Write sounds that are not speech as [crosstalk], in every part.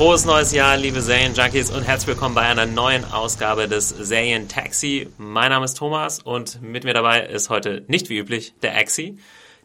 frohes neues Jahr, liebe Serien-Junkies und herzlich willkommen bei einer neuen Ausgabe des Serien-Taxi. Mein Name ist Thomas und mit mir dabei ist heute nicht wie üblich der Axi.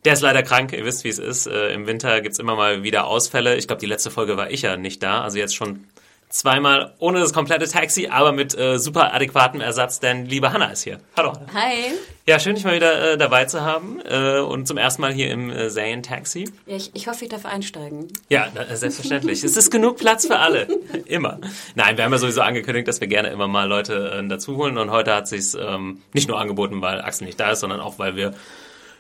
Der ist leider krank, ihr wisst, wie es ist. Äh, Im Winter gibt's immer mal wieder Ausfälle. Ich glaube, die letzte Folge war ich ja nicht da, also jetzt schon zweimal ohne das komplette Taxi, aber mit äh, super adäquatem Ersatz, denn liebe Hanna ist hier. Hallo. Hi. Ja, schön, dich mal wieder äh, dabei zu haben äh, und zum ersten Mal hier im äh, Serien-Taxi. Ja, ich, ich hoffe, ich darf einsteigen. Ja, na, selbstverständlich. es ist genug Platz für alle. [laughs] Immer. Nein, wir haben ja sowieso angekündigt, dass wir gerne immer mal Leute äh, dazu holen und heute hat sich's ähm, nicht nur angeboten, weil Axel nicht da ist, sondern auch, weil wir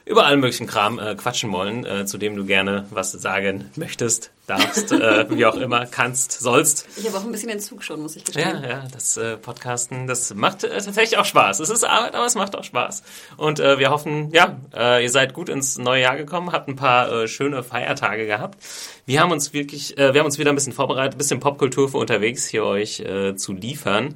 über allen möglichen Kram äh, quatschen wollen, äh, zu dem du gerne was sagen möchtest, darfst, äh, wie auch immer, kannst, sollst. Ich habe auch ein bisschen Entzug schon, muss ich gestehen. Ja, ja, das äh, Podcasten, das macht äh, tatsächlich auch Spaß. Es ist Arbeit, aber es macht auch Spaß. Und äh, wir hoffen, ja, äh, ihr seid gut ins neue Jahr gekommen, habt ein paar äh, schöne Feiertage gehabt. Wir haben uns wirklich, äh, wir haben uns wieder ein bisschen vorbereitet, ein bisschen Popkultur für unterwegs hier euch äh, zu liefern.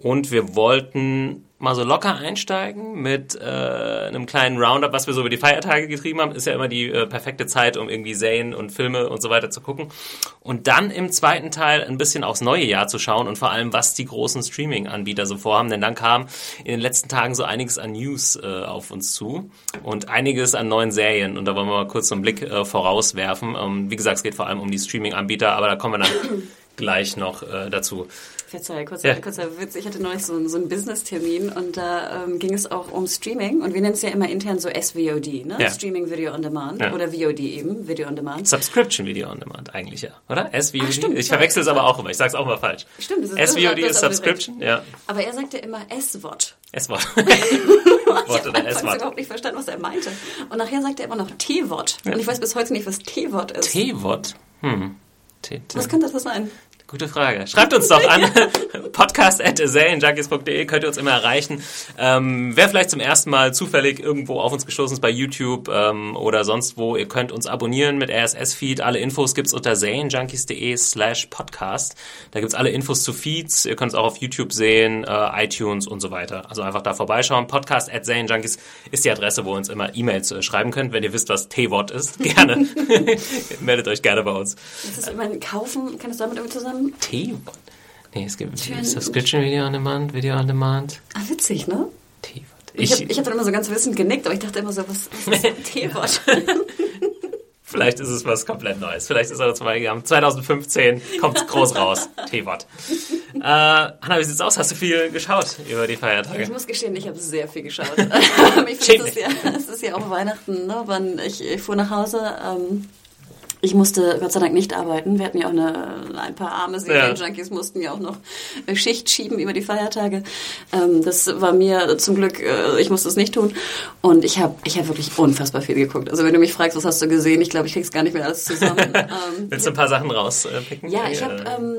Und wir wollten mal so locker einsteigen mit äh, einem kleinen Roundup, was wir so über die Feiertage getrieben haben. Ist ja immer die äh, perfekte Zeit, um irgendwie Serien und Filme und so weiter zu gucken. Und dann im zweiten Teil ein bisschen aufs neue Jahr zu schauen und vor allem, was die großen Streaming-Anbieter so vorhaben. Denn dann kam in den letzten Tagen so einiges an News äh, auf uns zu und einiges an neuen Serien. Und da wollen wir mal kurz so einen Blick äh, vorauswerfen. Ähm, wie gesagt, es geht vor allem um die Streaming-Anbieter, aber da kommen wir dann gleich noch äh, dazu. Verzeih, kurzer, Ja. kurzer Witz. Ich hatte neulich so, so einen Business-Termin und da ähm, ging es auch um Streaming und wir nennen es ja immer intern so SVOD, ne? Ja. Streaming Video on Demand Ja. oder VOD eben, Video on Demand. Subscription Video on Demand eigentlich ja, oder? SVOD? Ach, stimmt. ich verwechsel es aber auch immer. Ich sag's auch immer falsch. Stimmt, das ist SVOD ist Subscription, ja. Aber er sagte immer SVOD. S-Wort. ich Wort habe oder anfangs S-Wort. überhaupt nicht verstanden, was er meinte. Und nachher sagte er immer noch T-Wort. Und ich weiß bis heute nicht, was T-Wort ist. T-Wort? Hm. T -T was könnte das sein? Gute Frage. Schreibt uns doch an [laughs] podcast.serienjunkies.de könnt ihr uns immer erreichen. Ähm, wer vielleicht zum ersten Mal zufällig irgendwo auf uns gestoßen ist bei YouTube ähm, oder sonst wo, ihr könnt uns abonnieren mit RSS-Feed. Alle Infos gibt's unter serienjunkies.de slash podcast. Da gibt's alle Infos zu Feeds. Ihr könnt es auch auf YouTube sehen, äh, iTunes und so weiter. Also einfach da vorbeischauen. Podcast at serienjunkies ist die Adresse, wo ihr uns immer E-Mails äh, schreiben könnt. Wenn ihr wisst, was T-Wort ist, [laughs] gerne. [laughs] Meldet euch gerne bei uns. Das ist immer ein Kaufen, kann es damit irgendwie zusammen? T-Wort. Nee, es gibt Subscription Video on Demand, Video on Demand. Ah, witzig, ne? T-Wort. Ich, habe ich hab dann immer so ganz wissend genickt, aber ich dachte immer so, was, was ist [laughs] T-Wort? [laughs] Vielleicht ist es was komplett Neues. Vielleicht ist er zwei Jahren. 2015 kommt groß raus. [laughs] T-Wort. Äh, Hanna, wie sieht's aus? Hast du viel geschaut über die Ich Feiertage? muss gestehen, ich habe sehr viel geschaut. ich finde, es, ist ja, es ist ja auch Weihnachten. Ne? Wann ich, ich fuhr nach Hause. Ähm, ich musste Gott sei Dank nicht arbeiten. Wir hatten ja auch eine, ein paar arme Serienjunkies, mussten ja auch noch Schicht schieben über die Feiertage. Ähm, das war mir zum Glück, äh, ich musste es nicht tun. Und ich habe ich hab wirklich unfassbar viel geguckt. Also wenn du mich fragst, was hast du gesehen, ich glaube, ich krieg's gar nicht mehr alles zusammen. ähm, [laughs] Willst du ein paar Sachen rauspicken? ja, ich habe Äh, ähm,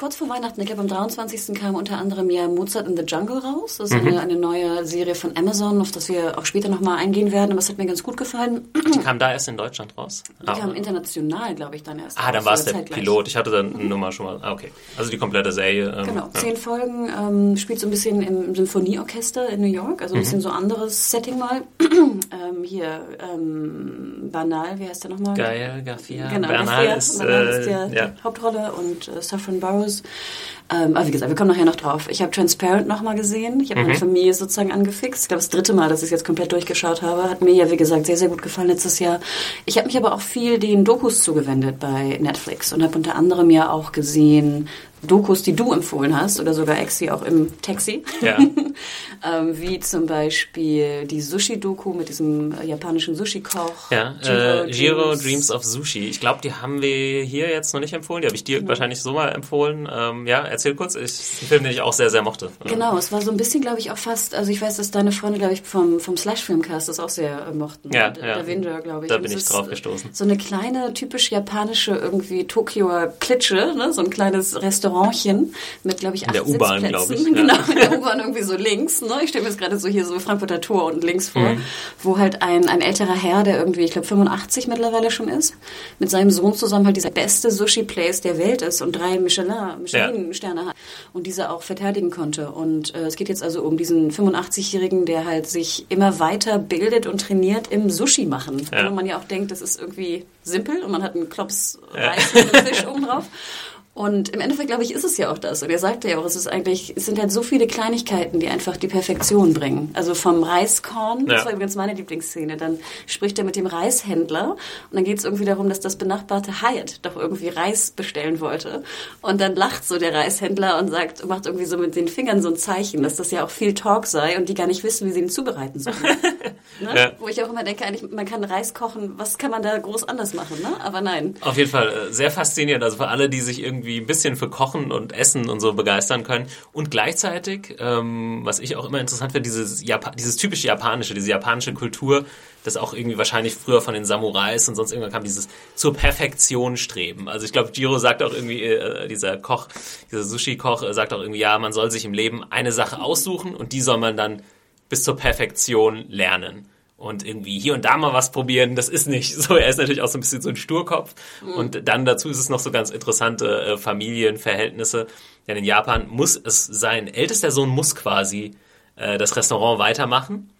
kurz vor Weihnachten, ich glaube am 23. kam unter anderem ja Mozart in the Jungle raus. Das ist eine, eine neue Serie von Amazon, auf das wir auch später nochmal eingehen werden. Aber es hat mir ganz gut gefallen. Die kam da erst in Deutschland raus. Die kam international, glaube ich, dann erst Ah, dann war es der zeitgleich. Pilot. Ich hatte dann eine Nummer schon mal. Ah, okay. Also die komplette Serie. Ähm, Genau, ja. zehn Folgen, ähm, spielt so ein bisschen im Symphonieorchester in New York, also ein Mhm. bisschen so anderes Setting mal. [clears throat] ähm, hier, ähm, Banal, wie heißt der nochmal? Geil, Garcia. Genau, Bernal Garcia. ist, Bernal äh, ist der, ja. die Hauptrolle und äh, Saffron Burrows. Ähm, aber wie gesagt, wir kommen nachher noch drauf. Ich habe Transparent nochmal gesehen. Ich habe Mhm. meine Familie sozusagen angefixt. Ich glaube, das dritte Mal, dass ich es jetzt komplett durchgeschaut habe. Hat mir ja, wie gesagt, sehr, sehr gut gefallen letztes Jahr. Ich habe mich aber auch viel den Dokus zugewendet bei Netflix und habe unter anderem ja auch gesehen Dokus, die du empfohlen hast, oder sogar Exi auch im Taxi. Ja. [laughs] ähm, wie zum Beispiel die Sushi-Doku mit diesem äh, japanischen Sushi-Koch. Ja, Jiro, äh, Jiro Dreams. of Sushi. Ich glaube, die haben wir hier jetzt noch nicht empfohlen. Die habe ich dir mhm. wahrscheinlich so mal empfohlen. Ähm, ja, erzähl kurz. Ich, ist ein Film, den ich auch sehr, sehr mochte. Genau, es war so ein bisschen, glaube ich, auch fast, also ich weiß, dass deine Freunde, glaube ich, vom, vom Slash-Filmcast das auch sehr äh, mochten. Ja, der, ja. der Winder, glaube ich. Da bin ich drauf gestoßen. So eine kleine, typisch japanische irgendwie Tokioer Klitsche, ne? so ein kleines Restaurantchen mit, glaube ich, acht in der U-Bahn, glaube ich. Genau, in der U-Bahn irgendwie so links. Ne? Ich stelle mir jetzt gerade so hier so Frankfurter Tor unten links vor, mhm. wo halt ein, ein älterer Herr, der irgendwie, ich glaube, 85 mittlerweile schon ist, mit seinem Sohn zusammen halt dieser beste Sushi-Place der Welt ist und drei Michelin, Michelin-Sterne ja. hat und diese auch verteidigen konnte. Und äh, es geht jetzt also um diesen 85-Jährigen, der halt sich immer weiter bildet und trainiert im Sushi machen. Ja. Wo man ja auch denkt, das ist irgendwie simpel und man hat einen Klops Reis ja. und Fisch [laughs] oben drauf. Und im Endeffekt, glaube ich, ist es ja auch das. Und er sagte ja auch, es ist eigentlich, es sind halt so viele Kleinigkeiten, die einfach die Perfektion bringen. Also vom Reiskorn, ja. das war übrigens meine Lieblingsszene, dann spricht er mit dem Reishändler und dann geht es irgendwie darum, dass das benachbarte Hyatt doch irgendwie Reis bestellen wollte. Und dann lacht so der Reishändler und sagt, macht irgendwie so mit den Fingern so ein Zeichen, dass das ja auch viel Talk sei und die gar nicht wissen, wie sie ihn zubereiten sollen. [laughs] ne? ja. Wo ich auch immer denke, eigentlich, man kann Reis kochen, was kann man da groß anders machen, ne? Aber nein. Auf jeden Fall äh, sehr faszinierend. Also für alle, die sich irgendwie irgendwie ein bisschen für Kochen und Essen und so begeistern können. Und gleichzeitig, ähm, was ich auch immer interessant finde, dieses, dieses typische japanische, diese japanische Kultur, das auch irgendwie wahrscheinlich früher von den Samurais und sonst irgendwann kam, dieses zur Perfektion streben. Also ich glaube, Jiro sagt auch irgendwie, äh, dieser Koch, dieser Sushi-Koch äh, sagt auch irgendwie, ja, man soll sich im Leben eine Sache aussuchen und die soll man dann bis zur Perfektion lernen und irgendwie hier und da mal was probieren, das ist nicht so. Er ist natürlich auch so ein bisschen so ein Sturkopf. Mhm. Und dann dazu ist es noch so ganz interessante äh, Familienverhältnisse. Denn in Japan muss es sein ältester Sohn muss quasi äh, das Restaurant weitermachen.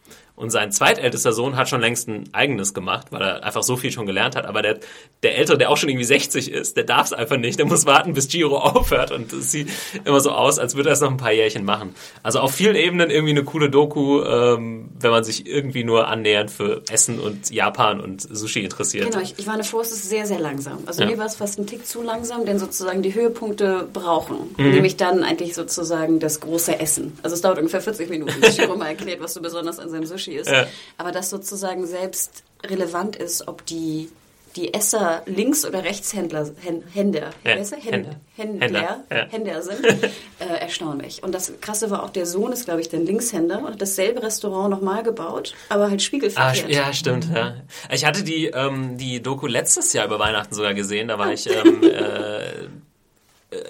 Und sein zweitältester Sohn hat schon längst ein eigenes gemacht, weil er einfach so viel schon gelernt hat. Aber der, der Ältere, der auch schon irgendwie 60 ist, der darf es einfach nicht. Der muss warten, bis Giro [laughs] aufhört. Und es sieht immer so aus, als würde er es noch ein paar Jährchen machen. Also auf vielen Ebenen irgendwie eine coole Doku, ähm, wenn man sich irgendwie nur annähernd für Essen und Japan und Sushi interessiert. Genau, ich, ich war vor, es ist sehr, sehr langsam. Also ja. mir war es fast ein Tick zu langsam, denn sozusagen die Höhepunkte brauchen. Mhm. Nämlich dann eigentlich sozusagen das große Essen. Also es dauert ungefähr 40 Minuten, bis Giro [laughs] mal erklärt, was so besonders an seinem Sushi ist. Ja. Aber das sozusagen selbst relevant ist, ob die die Esser Links- oder Rechtshändler, Händler, ja, Händler, Händler, Händler, ja. Händler sind, [laughs] äh, erstaunlich. Und das Krasse war auch, der Sohn ist, glaube ich, der Linkshänder und hat dasselbe Restaurant nochmal gebaut, aber halt spiegelverkehrt. Ah, ja, stimmt. Ja. Ich hatte die, ähm, die Doku letztes Jahr über Weihnachten sogar gesehen, da war ah. ich ähm, [laughs] äh, äh,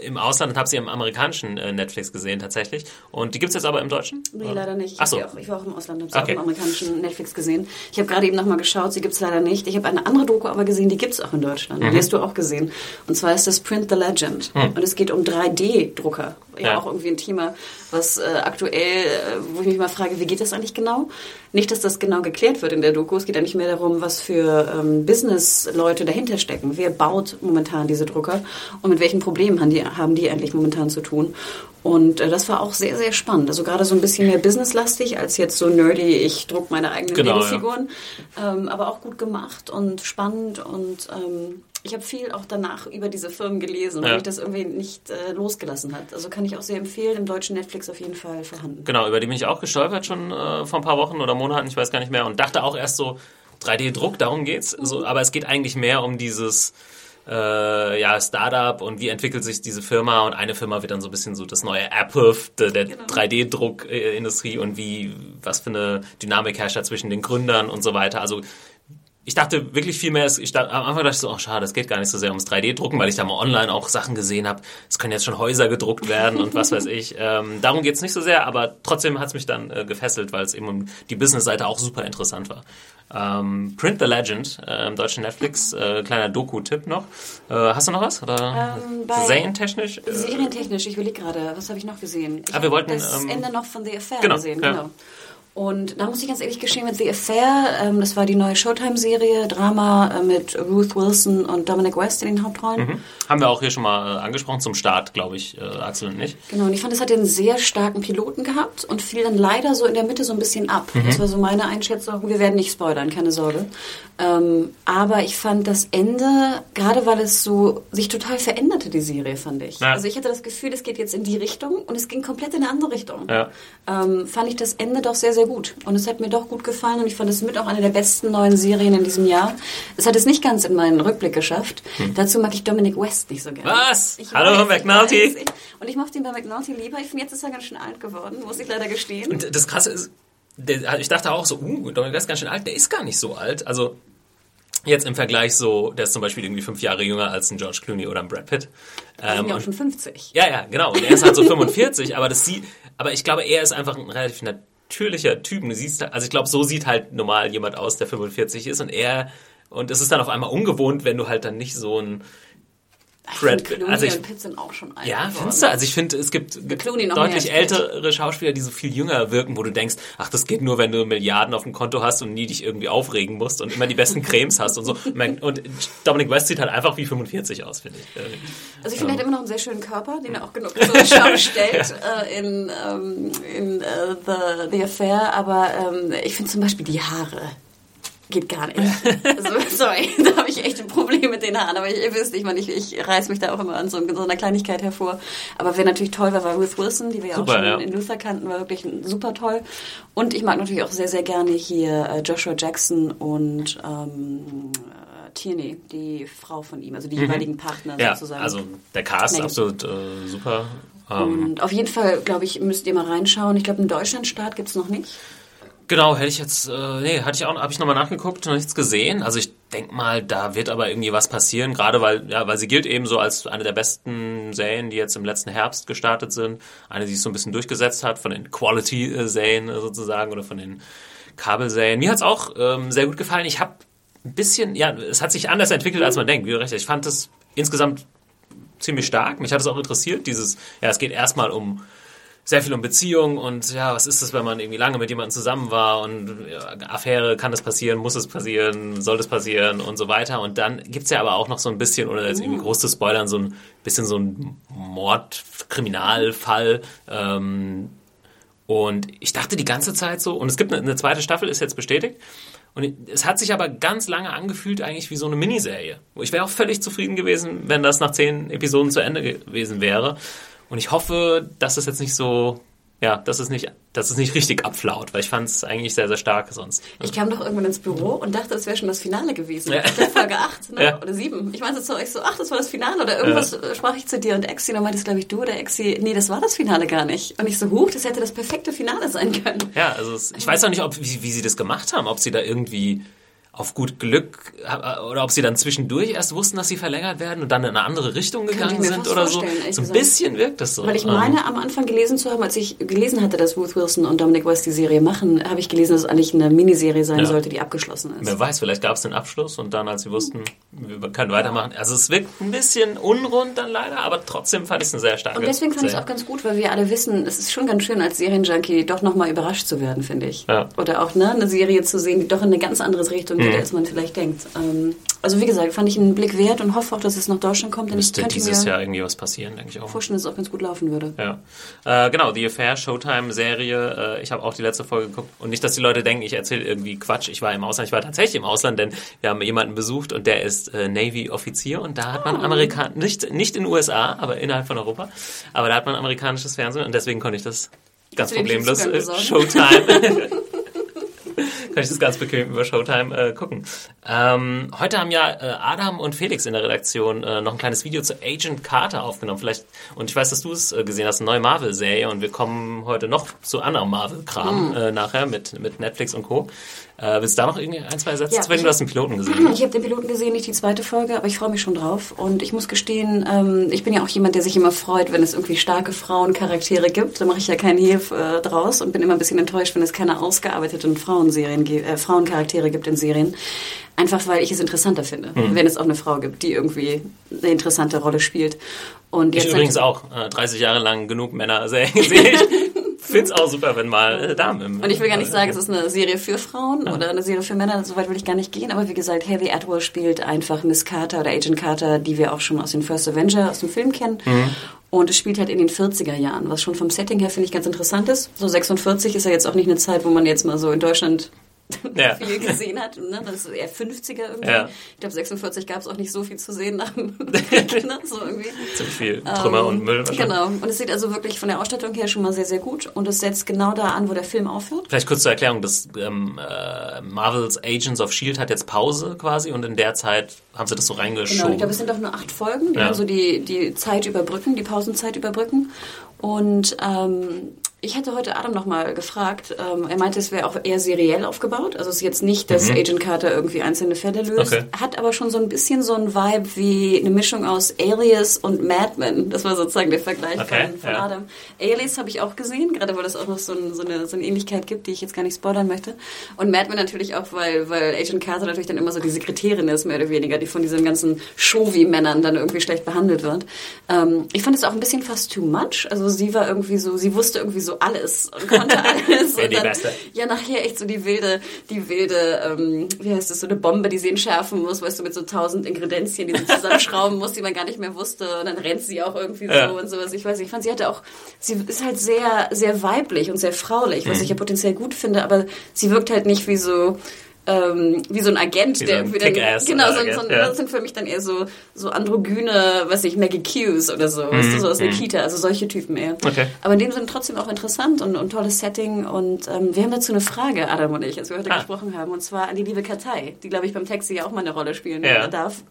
im Ausland und habe sie im amerikanischen äh, Netflix gesehen tatsächlich. Und die gibt es jetzt aber im Deutschen? Nee, leider nicht. Ach so. Ich, auch, ich war auch im Ausland, habe sie okay. auch im amerikanischen Netflix gesehen. Ich habe gerade eben nochmal geschaut, sie gibt es leider nicht. Ich habe eine andere Doku aber gesehen, die gibt es auch in Deutschland. Mhm. Die hast du auch gesehen. Und zwar ist das Print the Legend. Mhm. Und es geht um 3D-Drucker. Ja, ja, auch irgendwie ein Thema, was äh, aktuell, äh, wo ich mich mal frage, wie geht das eigentlich genau? Nicht, dass das genau geklärt wird in der Doku. Es geht eigentlich mehr darum, was für ähm, Business-Leute dahinter stecken. Wer baut momentan diese Drucker und mit welchen Problemen haben die, haben die eigentlich momentan zu tun? Und äh, das war auch sehr, sehr spannend. Also gerade so ein bisschen mehr businesslastig als jetzt so nerdy, ich druck meine eigenen genau, Minifiguren. Ja. Ähm, aber auch gut gemacht und spannend und ähm, ich habe viel auch danach über diese Firmen gelesen, weil ja. mich das irgendwie nicht äh, losgelassen hat. Also kann ich auch sehr empfehlen, im deutschen Netflix auf jeden Fall vorhanden. Genau, über die bin ich auch gestolpert schon äh, vor ein paar Wochen oder Monaten, ich weiß gar nicht mehr, und dachte auch erst so, 3D-Druck, darum geht's. Mhm. So, aber es geht eigentlich mehr um dieses äh, ja, Startup und wie entwickelt sich diese Firma und eine Firma wird dann so ein bisschen so das neue Apple der, der genau. 3D-Druckindustrie und wie, was für eine Dynamik herrscht da zwischen den Gründern und so weiter. Also ich dachte wirklich viel mehr, ich dachte, am Anfang dachte ich so, ach schade, es geht gar nicht so sehr ums 3D-Drucken, weil ich da mal online auch Sachen gesehen habe, es können jetzt schon Häuser gedruckt werden und was weiß ich. [laughs] Ähm, darum geht's nicht so sehr, aber trotzdem hat's mich dann äh, gefesselt, weil es eben um die Business-Seite auch super interessant war. Ähm, Print the Legend äh, im deutschen Netflix, äh, kleiner Doku-Tipp noch. Äh, hast du noch was? Oder ähm, serientechnisch? Serientechnisch, ich überlege gerade, was habe ich noch gesehen? Ich ah, wir wollten das ähm, Ende noch von The Affair genau, gesehen, ja. Und da muss ich ganz ehrlich gestehen, mit The Affair, ähm, das war die neue Showtime-Serie, Drama äh, mit Ruth Wilson und Dominic West in den Hauptrollen. Mhm. Haben wir auch hier schon mal äh, angesprochen, zum Start, glaube ich, äh, Axel und ich. Genau, und ich fand, es hat einen sehr starken Piloten gehabt und fiel dann leider so in der Mitte so ein bisschen ab. Mhm. Das war so meine Einschätzung. Wir werden nicht spoilern, keine Sorge. Ähm, aber ich fand das Ende, gerade weil es so sich total veränderte, die Serie, fand ich. Ja. Also ich hatte das Gefühl, es geht jetzt in die Richtung und es ging komplett in eine andere Richtung. Ja. Ähm, fand ich das Ende doch sehr, sehr gut. Und es hat mir doch gut gefallen und ich fand es mit auch eine der besten neuen Serien in diesem Jahr. Es hat es nicht ganz in meinen Rückblick geschafft. Hm. Dazu mag ich Dominic West nicht so gerne. Was? Ich Hallo, weiß, McNulty. Ich und ich mochte ihn bei McNulty lieber. Ich finde, jetzt ist er ganz schön alt geworden, muss ich leider gestehen. Und das Krasse ist, ich dachte auch so, uh, Dominic West ist ganz schön alt. Der ist gar nicht so alt. Also Jetzt im Vergleich so, der ist zum Beispiel irgendwie fünf Jahre jünger als ein George Clooney oder ein Brad Pitt. Ähm, ja auch schon 50. Ja, ja, genau. Und er ist halt so 45, aber das sieht, aber ich glaube, er ist einfach ein relativ natürlicher Typ. Du siehst, also ich glaube, so sieht halt normal jemand aus, der 45 ist und er, und es ist dann auf einmal ungewohnt, wenn du halt dann nicht so ein Fred, also ich, und Pitt sind auch schon alt. Ja, geworden. findest du? Also ich finde, es gibt, gibt deutlich ältere Schauspieler, die so viel jünger wirken, wo du denkst, ach, das geht nur, wenn du Milliarden auf dem Konto hast und nie dich irgendwie aufregen musst und immer die besten Cremes hast und so. [laughs] Und Dominic West sieht halt einfach wie 45 aus, finde ich. Also ich finde, er hat immer noch einen sehr schönen Körper, den er auch genug zur Schau [laughs] stellt ja. äh, in, ähm, in uh, the, the Affair, aber ähm, ich finde zum Beispiel die Haare geht gar nicht. Also, [laughs] sorry, [laughs] da habe ich echt ein Problem mit den Haaren. Aber ihr wisst, ich meine, ich, ich reiß mich da auch immer an so, so einer Kleinigkeit hervor. Aber wer natürlich toll war, war Ruth Wilson, die wir super, auch schon ja. in Luther kannten, war wirklich super toll. Und ich mag natürlich auch sehr, sehr gerne hier äh, Joshua Jackson und ähm, äh, Tierney, die Frau von ihm, also die mhm. jeweiligen Partner ja, sozusagen. Also der Cast nee. absolut äh, super. Um. Und auf jeden Fall, glaube ich, müsst ihr mal reinschauen. Ich glaube, einen Deutschlandstart gibt es noch nicht. Genau, hätte ich jetzt, äh, nee, hatte ich auch, habe ich nochmal nachgeguckt, noch nichts gesehen. Also ich denke mal, da wird aber irgendwie was passieren, gerade weil, ja, weil sie gilt eben so als eine der besten Serien, die jetzt im letzten Herbst gestartet sind. Eine, die sich so ein bisschen durchgesetzt hat von den Quality-Serien sozusagen oder von den Kabelserien. Mir hat's auch ähm, sehr gut gefallen. Ich habe ein bisschen, ja, es hat sich anders entwickelt, als man denkt, wie du recht Ich fand es insgesamt ziemlich stark. Mich hat es auch interessiert, dieses, ja, es geht erstmal um sehr viel um Beziehungen und ja, was ist das, wenn man irgendwie lange mit jemandem zusammen war und ja, Affäre, kann das passieren, muss es passieren, soll das passieren und so weiter. Und dann gibt's ja aber auch noch so ein bisschen, ohne jetzt irgendwie groß zu spoilern, so ein bisschen so ein Mordkriminalfall. Ähm, und ich dachte die ganze Zeit so, und es gibt eine, eine zweite Staffel, ist jetzt bestätigt. Und es hat sich aber ganz lange angefühlt eigentlich wie so eine Miniserie. Ich wäre auch völlig zufrieden gewesen, wenn das nach zehn Episoden zu Ende gewesen wäre. Und ich hoffe, dass es jetzt nicht so, ja, dass es nicht, dass es nicht richtig abflaut, weil ich fand es eigentlich sehr, sehr stark sonst. Ich kam doch irgendwann ins Büro und dachte, es wäre schon das Finale gewesen. Ja. Folge 8 ne? [laughs] ja. oder 7. Ich meinte zu euch so, ach, das war das Finale oder irgendwas ja. sprach ich zu dir und Exi, dann meintest glaube ich du oder Exi, nee, das war das Finale gar nicht. Und ich so, huch, das hätte das perfekte Finale sein können. Ja, also es, ich weiß auch nicht, ob, wie, wie sie das gemacht haben, ob sie da irgendwie auf gut Glück oder ob sie dann zwischendurch erst wussten, dass sie verlängert werden und dann in eine andere Richtung gegangen sind oder so. So ein bisschen wirkt das so. Weil ich meine, ähm. am Anfang gelesen zu haben, als ich gelesen hatte, dass Ruth Wilson und Dominic West die Serie machen, habe ich gelesen, dass es eigentlich eine Miniserie sein ja. sollte, die abgeschlossen ist. Wer weiß, vielleicht gab es den Abschluss und dann, als sie wussten, wir können weitermachen. Also es wirkt ein bisschen unrund dann leider, aber trotzdem fand ich es eine sehr starke Und deswegen fand ich es auch ganz gut, weil wir alle wissen, es ist schon ganz schön, als Serienjunkie doch nochmal überrascht zu werden, finde ich. Ja. Oder auch ne, eine Serie zu sehen, die doch in eine ganz andere Richtung geht, mhm. als man vielleicht denkt. Ähm, also wie gesagt, fand ich einen Blick wert und hoffe auch, dass es nach Deutschland kommt. Denn Müsste dieses Jahr irgendwie was passieren, denke ich auch. Vorstellen, dass es auch ganz gut laufen würde. Ja. Äh, genau, The Affair, Showtime-Serie. Äh, ich habe auch die letzte Folge geguckt. Und nicht, dass die Leute denken, ich erzähle irgendwie Quatsch. Ich war im Ausland. Ich war tatsächlich im Ausland, denn wir haben jemanden besucht und der ist äh, Navy-Offizier. Und da hat man oh. Amerikan nicht, nicht in den USA, aber innerhalb von Europa. Aber da hat man amerikanisches Fernsehen und deswegen konnte ich das ganz problemlos äh, Showtime [laughs] [laughs] [laughs] kann ich das ganz bequem über Showtime äh, gucken. Ähm, heute haben ja äh, Adam und Felix in der Redaktion äh, noch ein kleines Video zu Agent Carter aufgenommen. Vielleicht, und ich weiß, dass du es äh, gesehen hast, eine neue Marvel-Serie und wir kommen heute noch zu anderem Marvel-Kram mhm. nachher mit, mit Netflix und Co. Äh, willst du da noch irgendwie ein, zwei Sätze ja, zu? Wenn du hast den Piloten gesehen. Ich habe den Piloten gesehen, nicht die zweite Folge, aber ich freue mich schon drauf. Und ich muss gestehen, ähm, ich bin ja auch jemand, der sich immer freut, wenn es irgendwie starke Frauencharaktere gibt. Da mache ich ja keinen Hehl draus und bin immer ein bisschen enttäuscht, wenn es keine ausgearbeiteten Frauenserien, äh, Frauencharaktere gibt in Serien. Einfach weil ich es interessanter finde, mhm. wenn es auch eine Frau gibt, die irgendwie eine interessante Rolle spielt. Und ich übrigens auch. Äh, 30 Jahre lang genug Männer sehe ich. Finde es auch super, wenn mal äh, Damen im Und ich will gar nicht sagen, es ist eine Serie für Frauen ja. oder eine Serie für Männer, so weit will ich gar nicht gehen, aber wie gesagt, Heavy Atwell spielt einfach Miss Carter oder Agent Carter, die wir auch schon aus den First Avenger, aus dem Film kennen. Mhm. Und es spielt halt in den 40er Jahren, was schon vom Setting her finde ich ganz interessant ist. So 46 ist ja jetzt auch nicht eine Zeit, wo man jetzt mal so in Deutschland [laughs] ja. viel gesehen hat. Ne? Das ist eher 50er irgendwie. Ja. Ich glaube, 46 gab es auch nicht so viel zu sehen nach dem [laughs] Krieg, ne? so irgendwie. Ziemlich viel Trümmer ähm, und Müll wahrscheinlich. Genau. Und es sieht also wirklich von der Ausstattung her schon mal sehr, sehr gut. Und es setzt genau da an, wo der Film aufhört. Vielleicht kurz zur Erklärung, dass ähm, äh, Marvels Agents of S.H.I.E.L.D. hat jetzt Pause quasi und in der Zeit haben sie das so reingeschoben. Genau, ich glaube, es sind doch nur acht Folgen, die ja. haben so die, die Zeit überbrücken, die Pausenzeit überbrücken. Und ähm, ich hatte heute Adam nochmal gefragt. Ähm, er meinte, es wäre auch eher seriell aufgebaut. Also es ist jetzt nicht, dass mhm. Agent Carter irgendwie einzelne Fälle löst. Okay. Hat aber schon so ein bisschen so ein Vibe wie eine Mischung aus Alias und Mad Men. Das war sozusagen der Vergleich okay, von, von ja. Adam. Alias habe ich auch gesehen, gerade weil es auch noch so, ein, so, eine, so eine Ähnlichkeit gibt, die ich jetzt gar nicht spoilern möchte. Und Mad Men natürlich auch, weil, weil Agent Carter natürlich dann immer so die Sekretärin ist, mehr oder weniger, die von diesen ganzen Showy-Männern dann irgendwie schlecht behandelt wird. Ähm, ich fand es auch ein bisschen fast too much. Also sie war irgendwie so, sie wusste irgendwie so so alles und konnte [laughs] alles. und dann, ja, nachher echt so die wilde, die wilde, ähm, wie heißt das, so eine Bombe, die sie entschärfen muss, weißt du, mit so tausend Ingredienzien, die sie zusammenschrauben muss, die man gar nicht mehr wusste. Und dann rennt sie auch irgendwie ja. so und sowas. Ich weiß nicht, ich fand, sie hatte auch, sie ist halt sehr, sehr weiblich und sehr fraulich, was mhm. ich ja potenziell gut finde, aber sie wirkt halt nicht wie so, ähm, wie so ein Agent, wie der so irgendwie dann, genau, so, so, ja. das sind für mich dann eher so, so androgyne, was ich, Maggie Q's oder so, mhm. weißt du, so aus der mhm. Kita, also solche Typen eher. Okay. Aber in dem Sinne trotzdem auch interessant und, und tolles Setting und ähm, wir haben dazu eine Frage, Adam und ich, als wir heute ah. gesprochen haben, und zwar an die liebe Kartei, die, glaube ich, beim Taxi ja auch mal eine Rolle spielen ja. darf.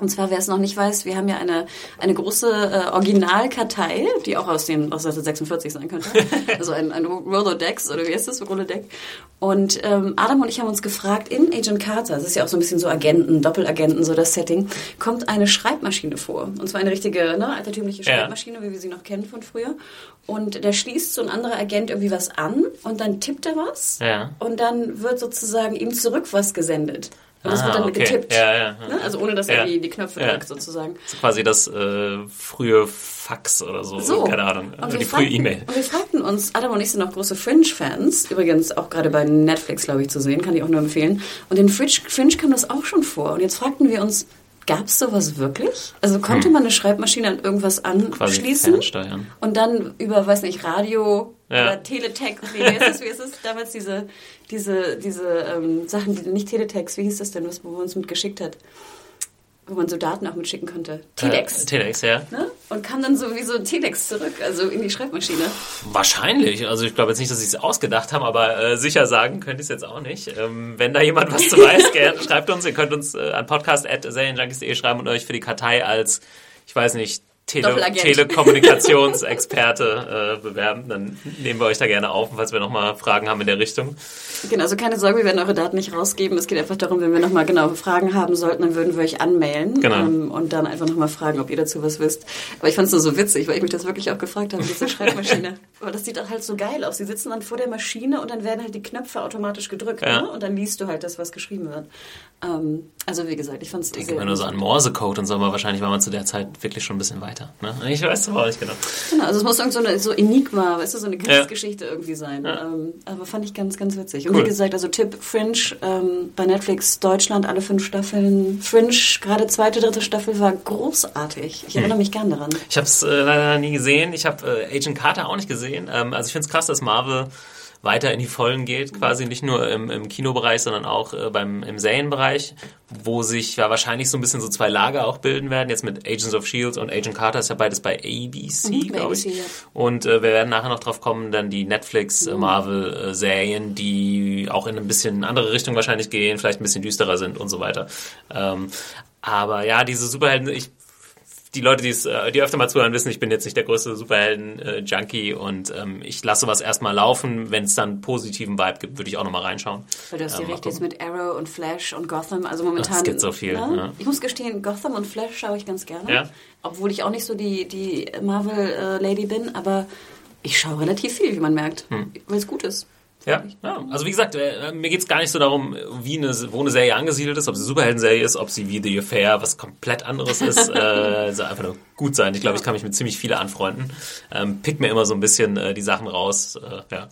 Und zwar, wer es noch nicht weiß, wir haben ja eine, eine große äh, Originalkartei, die auch aus den aus 1946 sein könnte. [laughs] also ein, ein Rolodex oder wie heißt das? Rolodeck. Und ähm, Adam und ich haben uns gefragt, in Agent Carter, das ist ja auch so ein bisschen so Agenten, Doppelagenten, so das Setting, kommt eine Schreibmaschine vor. Und zwar eine richtige, ne, altertümliche Schreibmaschine, ja. wie wir sie noch kennen von früher. Und da schließt so ein anderer Agent irgendwie was an und dann tippt er was. Ja. Und dann wird sozusagen ihm zurück was gesendet. Und das ah, wird dann okay. getippt. Ja, ja, ja. Ne? Also ohne, dass er die, die Knöpfe drückt sozusagen. Das ist quasi das äh, frühe Fax oder so. so. Keine Ahnung. Und die frühe E-Mail. Und wir fragten uns, Adam und ich sind auch große Fringe-Fans. Übrigens auch gerade bei Netflix, glaube ich, zu sehen. Kann ich auch nur empfehlen. Und in Fringe, Fringe kam das auch schon vor. Und jetzt fragten wir uns, Gab es sowas wirklich? Also konnte hm. man eine Schreibmaschine an irgendwas anschließen und dann über, weiß nicht, Radio ja. oder Teletext, wie ist es, wie ist es damals diese, diese, diese ähm, Sachen, die, nicht Teletext, wie hieß das denn, was man uns mitgeschickt hat? Wo man so Daten auch mitschicken konnte. Telex. Äh, Telex, ja. Ne? Und kam dann sowieso Telex zurück, also in die Schreibmaschine. Wahrscheinlich. Also ich glaube jetzt nicht, dass sie es ausgedacht haben, aber äh, sicher sagen könnte ich es jetzt auch nicht. Ähm, wenn da jemand was zu weiß, [laughs] schreibt uns. Ihr könnt uns äh, an podcast.serienjunkies.de schreiben und euch für die Kartei als, ich weiß nicht, Tele Telekommunikationsexperte [laughs] äh, bewerben. Dann nehmen wir euch da gerne auf, falls wir nochmal Fragen haben in der Richtung. Genau, also keine Sorge, wir werden eure Daten nicht rausgeben. Es geht einfach darum, wenn wir nochmal genau Fragen haben sollten, dann würden wir euch anmailen genau. ähm, und dann einfach nochmal fragen, ob ihr dazu was wisst. Aber ich fand es nur so witzig, weil ich mich das wirklich auch gefragt habe, diese Schreibmaschine. [laughs] Aber das sieht auch halt so geil aus. Sie sitzen dann vor der Maschine und dann werden halt die Knöpfe automatisch gedrückt ja. ne? und dann liest du halt das, was geschrieben wird. Ähm, also wie gesagt, ich fand es Ich denke nur so an Morsecode und so, aber wahrscheinlich war man zu der Zeit wirklich schon ein bisschen weiter. Ne? Ich weiß auch nicht genau. Genau, also es muss irgend so eine so Enigma, weißt du, so eine Kriegsgeschichte ja. irgendwie sein. Ja. Ähm, aber fand ich ganz, ganz witzig. Und cool. wie gesagt, also Tipp Fringe ähm, bei Netflix Deutschland, alle fünf Staffeln. Fringe, gerade zweite, dritte Staffel war großartig. Ich erinnere hm. mich gern daran. Ich habe es äh, leider nie gesehen. Ich habe äh, Agent Carter auch nicht gesehen. Ähm, also ich finde es krass, dass Marvel weiter in die Vollen geht, quasi nicht nur im, im Kinobereich, sondern auch äh, beim, im Serienbereich, wo sich ja wahrscheinlich so ein bisschen so zwei Lager auch bilden werden. Jetzt mit Agents of S.H.I.E.L.D. und Agent Carter ist ja beides bei ABC, mhm, glaube ich. Ja. Und äh, wir werden nachher noch drauf kommen, dann die Netflix, äh, mhm. Marvel-Serien, die auch in ein bisschen andere Richtung wahrscheinlich gehen, vielleicht ein bisschen düsterer sind und so weiter. Ähm, aber ja, diese Superhelden, ich die Leute, die äh, die öfter mal zuhören, wissen, ich bin jetzt nicht der größte Superhelden-Junkie und ähm, ich lasse sowas erstmal laufen. Wenn es dann positiven Vibe gibt, würde ich auch nochmal reinschauen. Weil du hast ähm, recht jetzt mit Arrow und Flash und Gotham, also momentan. Es gibt so viel. Ne? Ja. Ich muss gestehen, Gotham und Flash schaue ich ganz gerne. Ja. Obwohl ich auch nicht so die, die Marvel-Lady bin, aber ich schaue relativ viel, wie man merkt, hm. weil es gut ist. Ja, ja, also wie gesagt, äh, mir geht's gar nicht so darum, wie eine, wo eine Serie angesiedelt ist, ob sie Superhelden-Serie ist, ob sie wie The Affair was komplett anderes ist. [laughs] äh, soll einfach nur gut sein. Ich glaube, ich kann mich mit ziemlich viele anfreunden. Ähm, pick mir immer so ein bisschen äh, die Sachen raus. Äh, ja.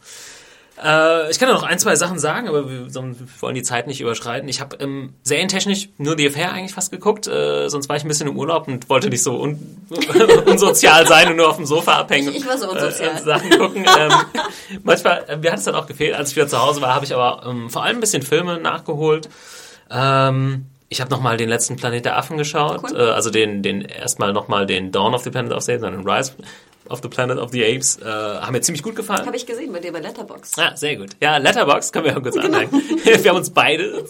Äh, ich kann ja noch ein, zwei Sachen sagen, aber wir, wollen die Zeit nicht überschreiten. Ich habe ähm, serientechnisch nur The Affair eigentlich fast geguckt, äh, sonst war ich ein bisschen im Urlaub und wollte nicht so un [laughs] unsozial sein und nur auf dem Sofa abhängen. Ich, ich war so unsozial. Äh, Sachen gucken. [laughs] ähm, manchmal, äh, mir hat es dann auch gefehlt, als ich wieder zu Hause war, habe ich aber ähm, vor allem ein bisschen Filme nachgeholt. Ähm, ich habe nochmal den letzten Planet der Affen geschaut, cool. äh, also den, den erstmal nochmal den Dawn of the Planet of the Apes, dann den Rise of the Planet of the Apes, äh, haben mir ziemlich gut gefallen. Habe ich gesehen bei dir bei Letterbox. Ah, sehr gut. Ja, Letterbox können wir auch kurz genau. anmerken. [laughs] wir haben uns beide,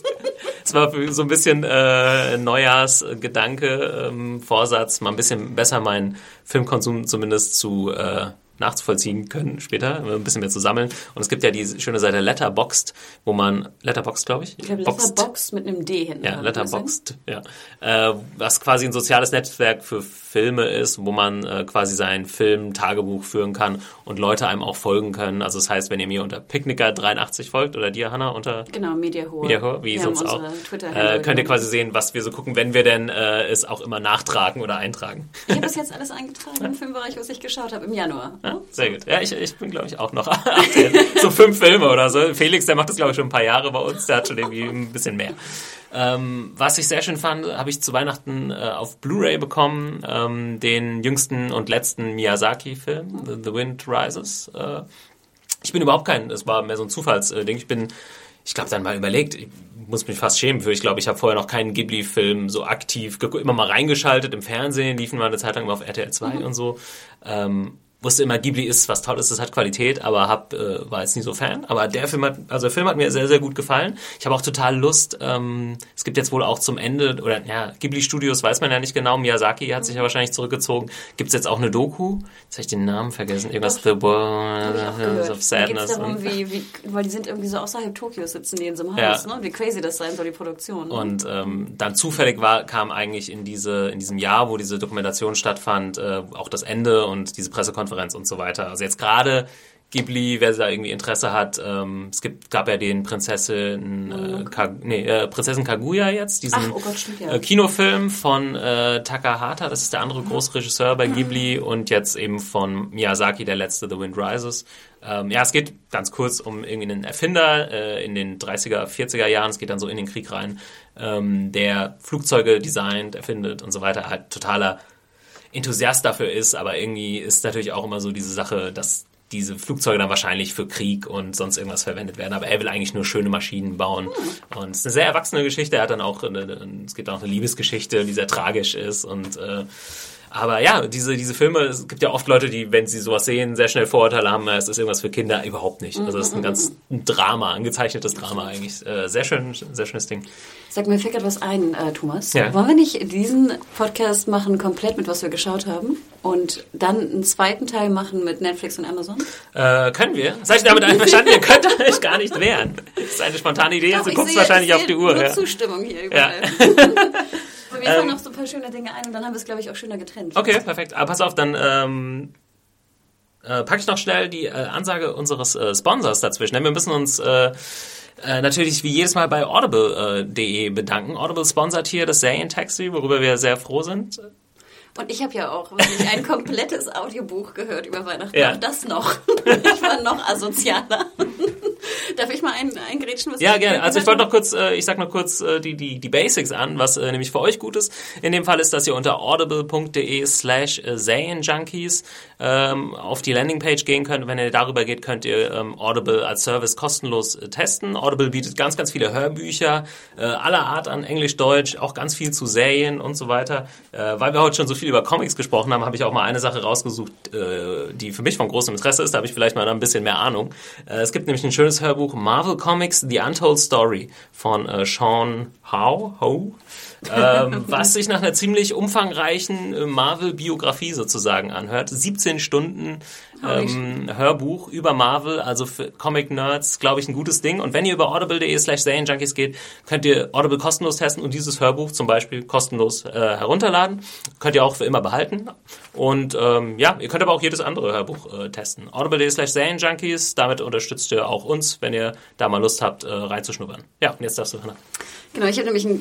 es war so ein bisschen äh, Neujahrsgedanke, ähm, Vorsatz, mal ein bisschen besser meinen Filmkonsum zumindest zu äh, nachzuvollziehen können später, ein bisschen mehr zu sammeln. Und es gibt ja die schöne Seite Letterboxd, wo man, Letterboxd, glaube ich? Ich glaube Letterboxd mit einem D hinten. Ja, Letterboxd, ja. Äh, was quasi ein soziales Netzwerk für Filme ist, wo man äh, quasi sein Film-Tagebuch führen kann und Leute einem auch folgen können. Also das heißt, wenn ihr mir unter Picknicker83 folgt oder dir, Hanna, unter genau, Mediahor, Mediahor wie wir sonst auch, äh, könnt ihr quasi sehen, was wir so gucken, wenn wir denn äh, es auch immer nachtragen oder eintragen. Ich habe das jetzt alles eingetragen im Filmbereich, was ich geschaut habe im Januar. Ja, sehr gut. Ja, ich, ich bin, glaube ich, auch noch [laughs] so fünf Filme oder so. Felix, der macht das, glaube ich, schon ein paar Jahre bei uns. Der hat schon irgendwie ein bisschen mehr. Ähm, was ich sehr schön fand, habe ich zu Weihnachten äh, auf Blu-ray bekommen, ähm, den jüngsten und letzten Miyazaki-Film, The, The, Wind Rises. Äh, ich bin überhaupt kein, es war mehr so ein Zufallsding. Ich bin, ich glaube, dann mal überlegt, ich muss mich fast schämen für, ich glaube, ich habe vorher noch keinen Ghibli-Film so aktiv, immer mal reingeschaltet im Fernsehen, liefen mal eine Zeit lang immer auf RTL 2 mhm. und so. Ähm, wusste immer, Ghibli ist was Tolles, das hat Qualität, aber hab, äh, war jetzt nie so Fan. Aber der Film hat, also der Film hat mir sehr, sehr gut gefallen. Ich habe auch total Lust, ähm, es gibt jetzt wohl auch zum Ende, oder ja, Ghibli Studios weiß man ja nicht genau, Miyazaki hat sich ja wahrscheinlich zurückgezogen. Gibt's jetzt auch eine Doku? Jetzt habe ich den Namen vergessen. Irgendwas The World of Sadness. Da darum, wie, wie, weil die sind irgendwie so außerhalb Tokios sitzen die in so einem Haus, ja. ne? Wie crazy das sein soll, die Produktion. Und ähm, dann zufällig war, kam eigentlich in diese, in diesem Jahr, wo diese Dokumentation stattfand, äh, auch das Ende und diese Pressekonferenz Pressekonferenz und so weiter. Also jetzt gerade Ghibli, wer da irgendwie Interesse hat, ähm, es gibt, gab ja den Prinzessin, äh, Ka nee, äh, Prinzessin Kaguya jetzt, diesen Ach, oh Gott, stimmt, ja. äh, Kinofilm von äh, Takahata, das ist der andere große Regisseur bei Ghibli und jetzt eben von Miyazaki, der letzte The Wind Rises. Ähm, ja, es geht ganz kurz um irgendwie einen Erfinder äh, in den 30er, 40er Jahren, es geht dann so in den Krieg rein, ähm, der Flugzeuge designt, erfindet und so weiter, halt totaler Enthusiast dafür ist, aber irgendwie ist natürlich auch immer so diese Sache, dass diese Flugzeuge dann wahrscheinlich für Krieg und sonst irgendwas verwendet werden. Aber er will eigentlich nur schöne Maschinen bauen. Hm. Und es ist eine sehr erwachsene Geschichte. Er hat dann auch, eine, es gibt auch eine Liebesgeschichte, die sehr tragisch ist und äh, aber ja, diese, diese Filme, es gibt ja oft Leute, die, wenn sie sowas sehen, sehr schnell Vorurteile haben, es ist irgendwas für Kinder, überhaupt nicht. Also es ist ein ganz ein Drama, ein gezeichnetes Drama eigentlich. Äh, sehr schön, sehr schönes Ding. Sag mir, fällt was ein, äh, Thomas. Ja. Wollen wir nicht diesen Podcast machen, komplett mit was wir geschaut haben? Und dann einen zweiten Teil machen mit Netflix und Amazon? Äh, können wir. Das heißt damit einverstanden, ihr könnt euch gar nicht wehren. Das ist eine spontane Idee, Doch, du guckst wahrscheinlich auf die Uhr. Nur ja. Zustimmung hier überall. Ja. [laughs] Aber fallen ähm, noch so ein paar schöne Dinge ein und dann haben wir es, glaube ich, auch schöner getrennt. Okay, perfekt. Aber pass auf, dann ähm, äh, packe ich noch schnell die äh, Ansage unseres äh, Sponsors dazwischen. Denn wir müssen uns äh, äh, natürlich wie jedes Mal bei audible.de äh, bedanken. Audible sponsert hier das Serientaxi, worüber wir sehr froh sind. Und ich habe ja auch wirklich ein komplettes Audiobuch gehört über Weihnachten. Ja. Auch das noch. [laughs] Ich war noch asozialer. [laughs] Darf ich mal ein, eingrätschen? Was ja, gerne. Also ich wollte noch kurz, äh, ich sag noch kurz äh, die, die, die Basics an, was äh, nämlich für euch gut ist. In dem Fall ist, dass ihr unter audible.de slash Junkies ähm, auf die Landingpage gehen könnt. Wenn ihr darüber geht, könnt ihr ähm, Audible als Service kostenlos äh, testen. Audible bietet ganz, ganz viele Hörbücher äh, aller Art an Englisch, Deutsch, auch ganz viel zu Serien und so weiter. Äh, weil wir heute schon so viel über Comics gesprochen haben, habe ich auch mal eine Sache rausgesucht, äh, die für mich von großem Interesse ist. Da habe ich vielleicht mal ein bisschen mehr Ahnung. Äh, es gibt nämlich ein schönes Hörbuch Marvel Comics The Untold Story von äh, Sean Howe. Ho. Ähm, was sich nach einer ziemlich umfangreichen äh, Marvel-Biografie sozusagen anhört. 17 Stunden ähm, Hörbuch über Marvel, also für Comic-Nerds, glaube ich, ein gutes Ding. Und wenn ihr über audible.de slash Serienjunkies geht, könnt ihr Audible kostenlos testen und dieses Hörbuch zum Beispiel kostenlos äh, herunterladen. Könnt ihr auch für immer behalten. Und ähm, ja, ihr könnt aber auch jedes andere Hörbuch äh, testen. audible.de slash Serienjunkies, damit unterstützt ihr auch uns, wenn ihr da mal Lust habt, äh, reinzuschnuppern. Ja, und jetzt darfst du, Hannah. Genau, ich habe nämlich ein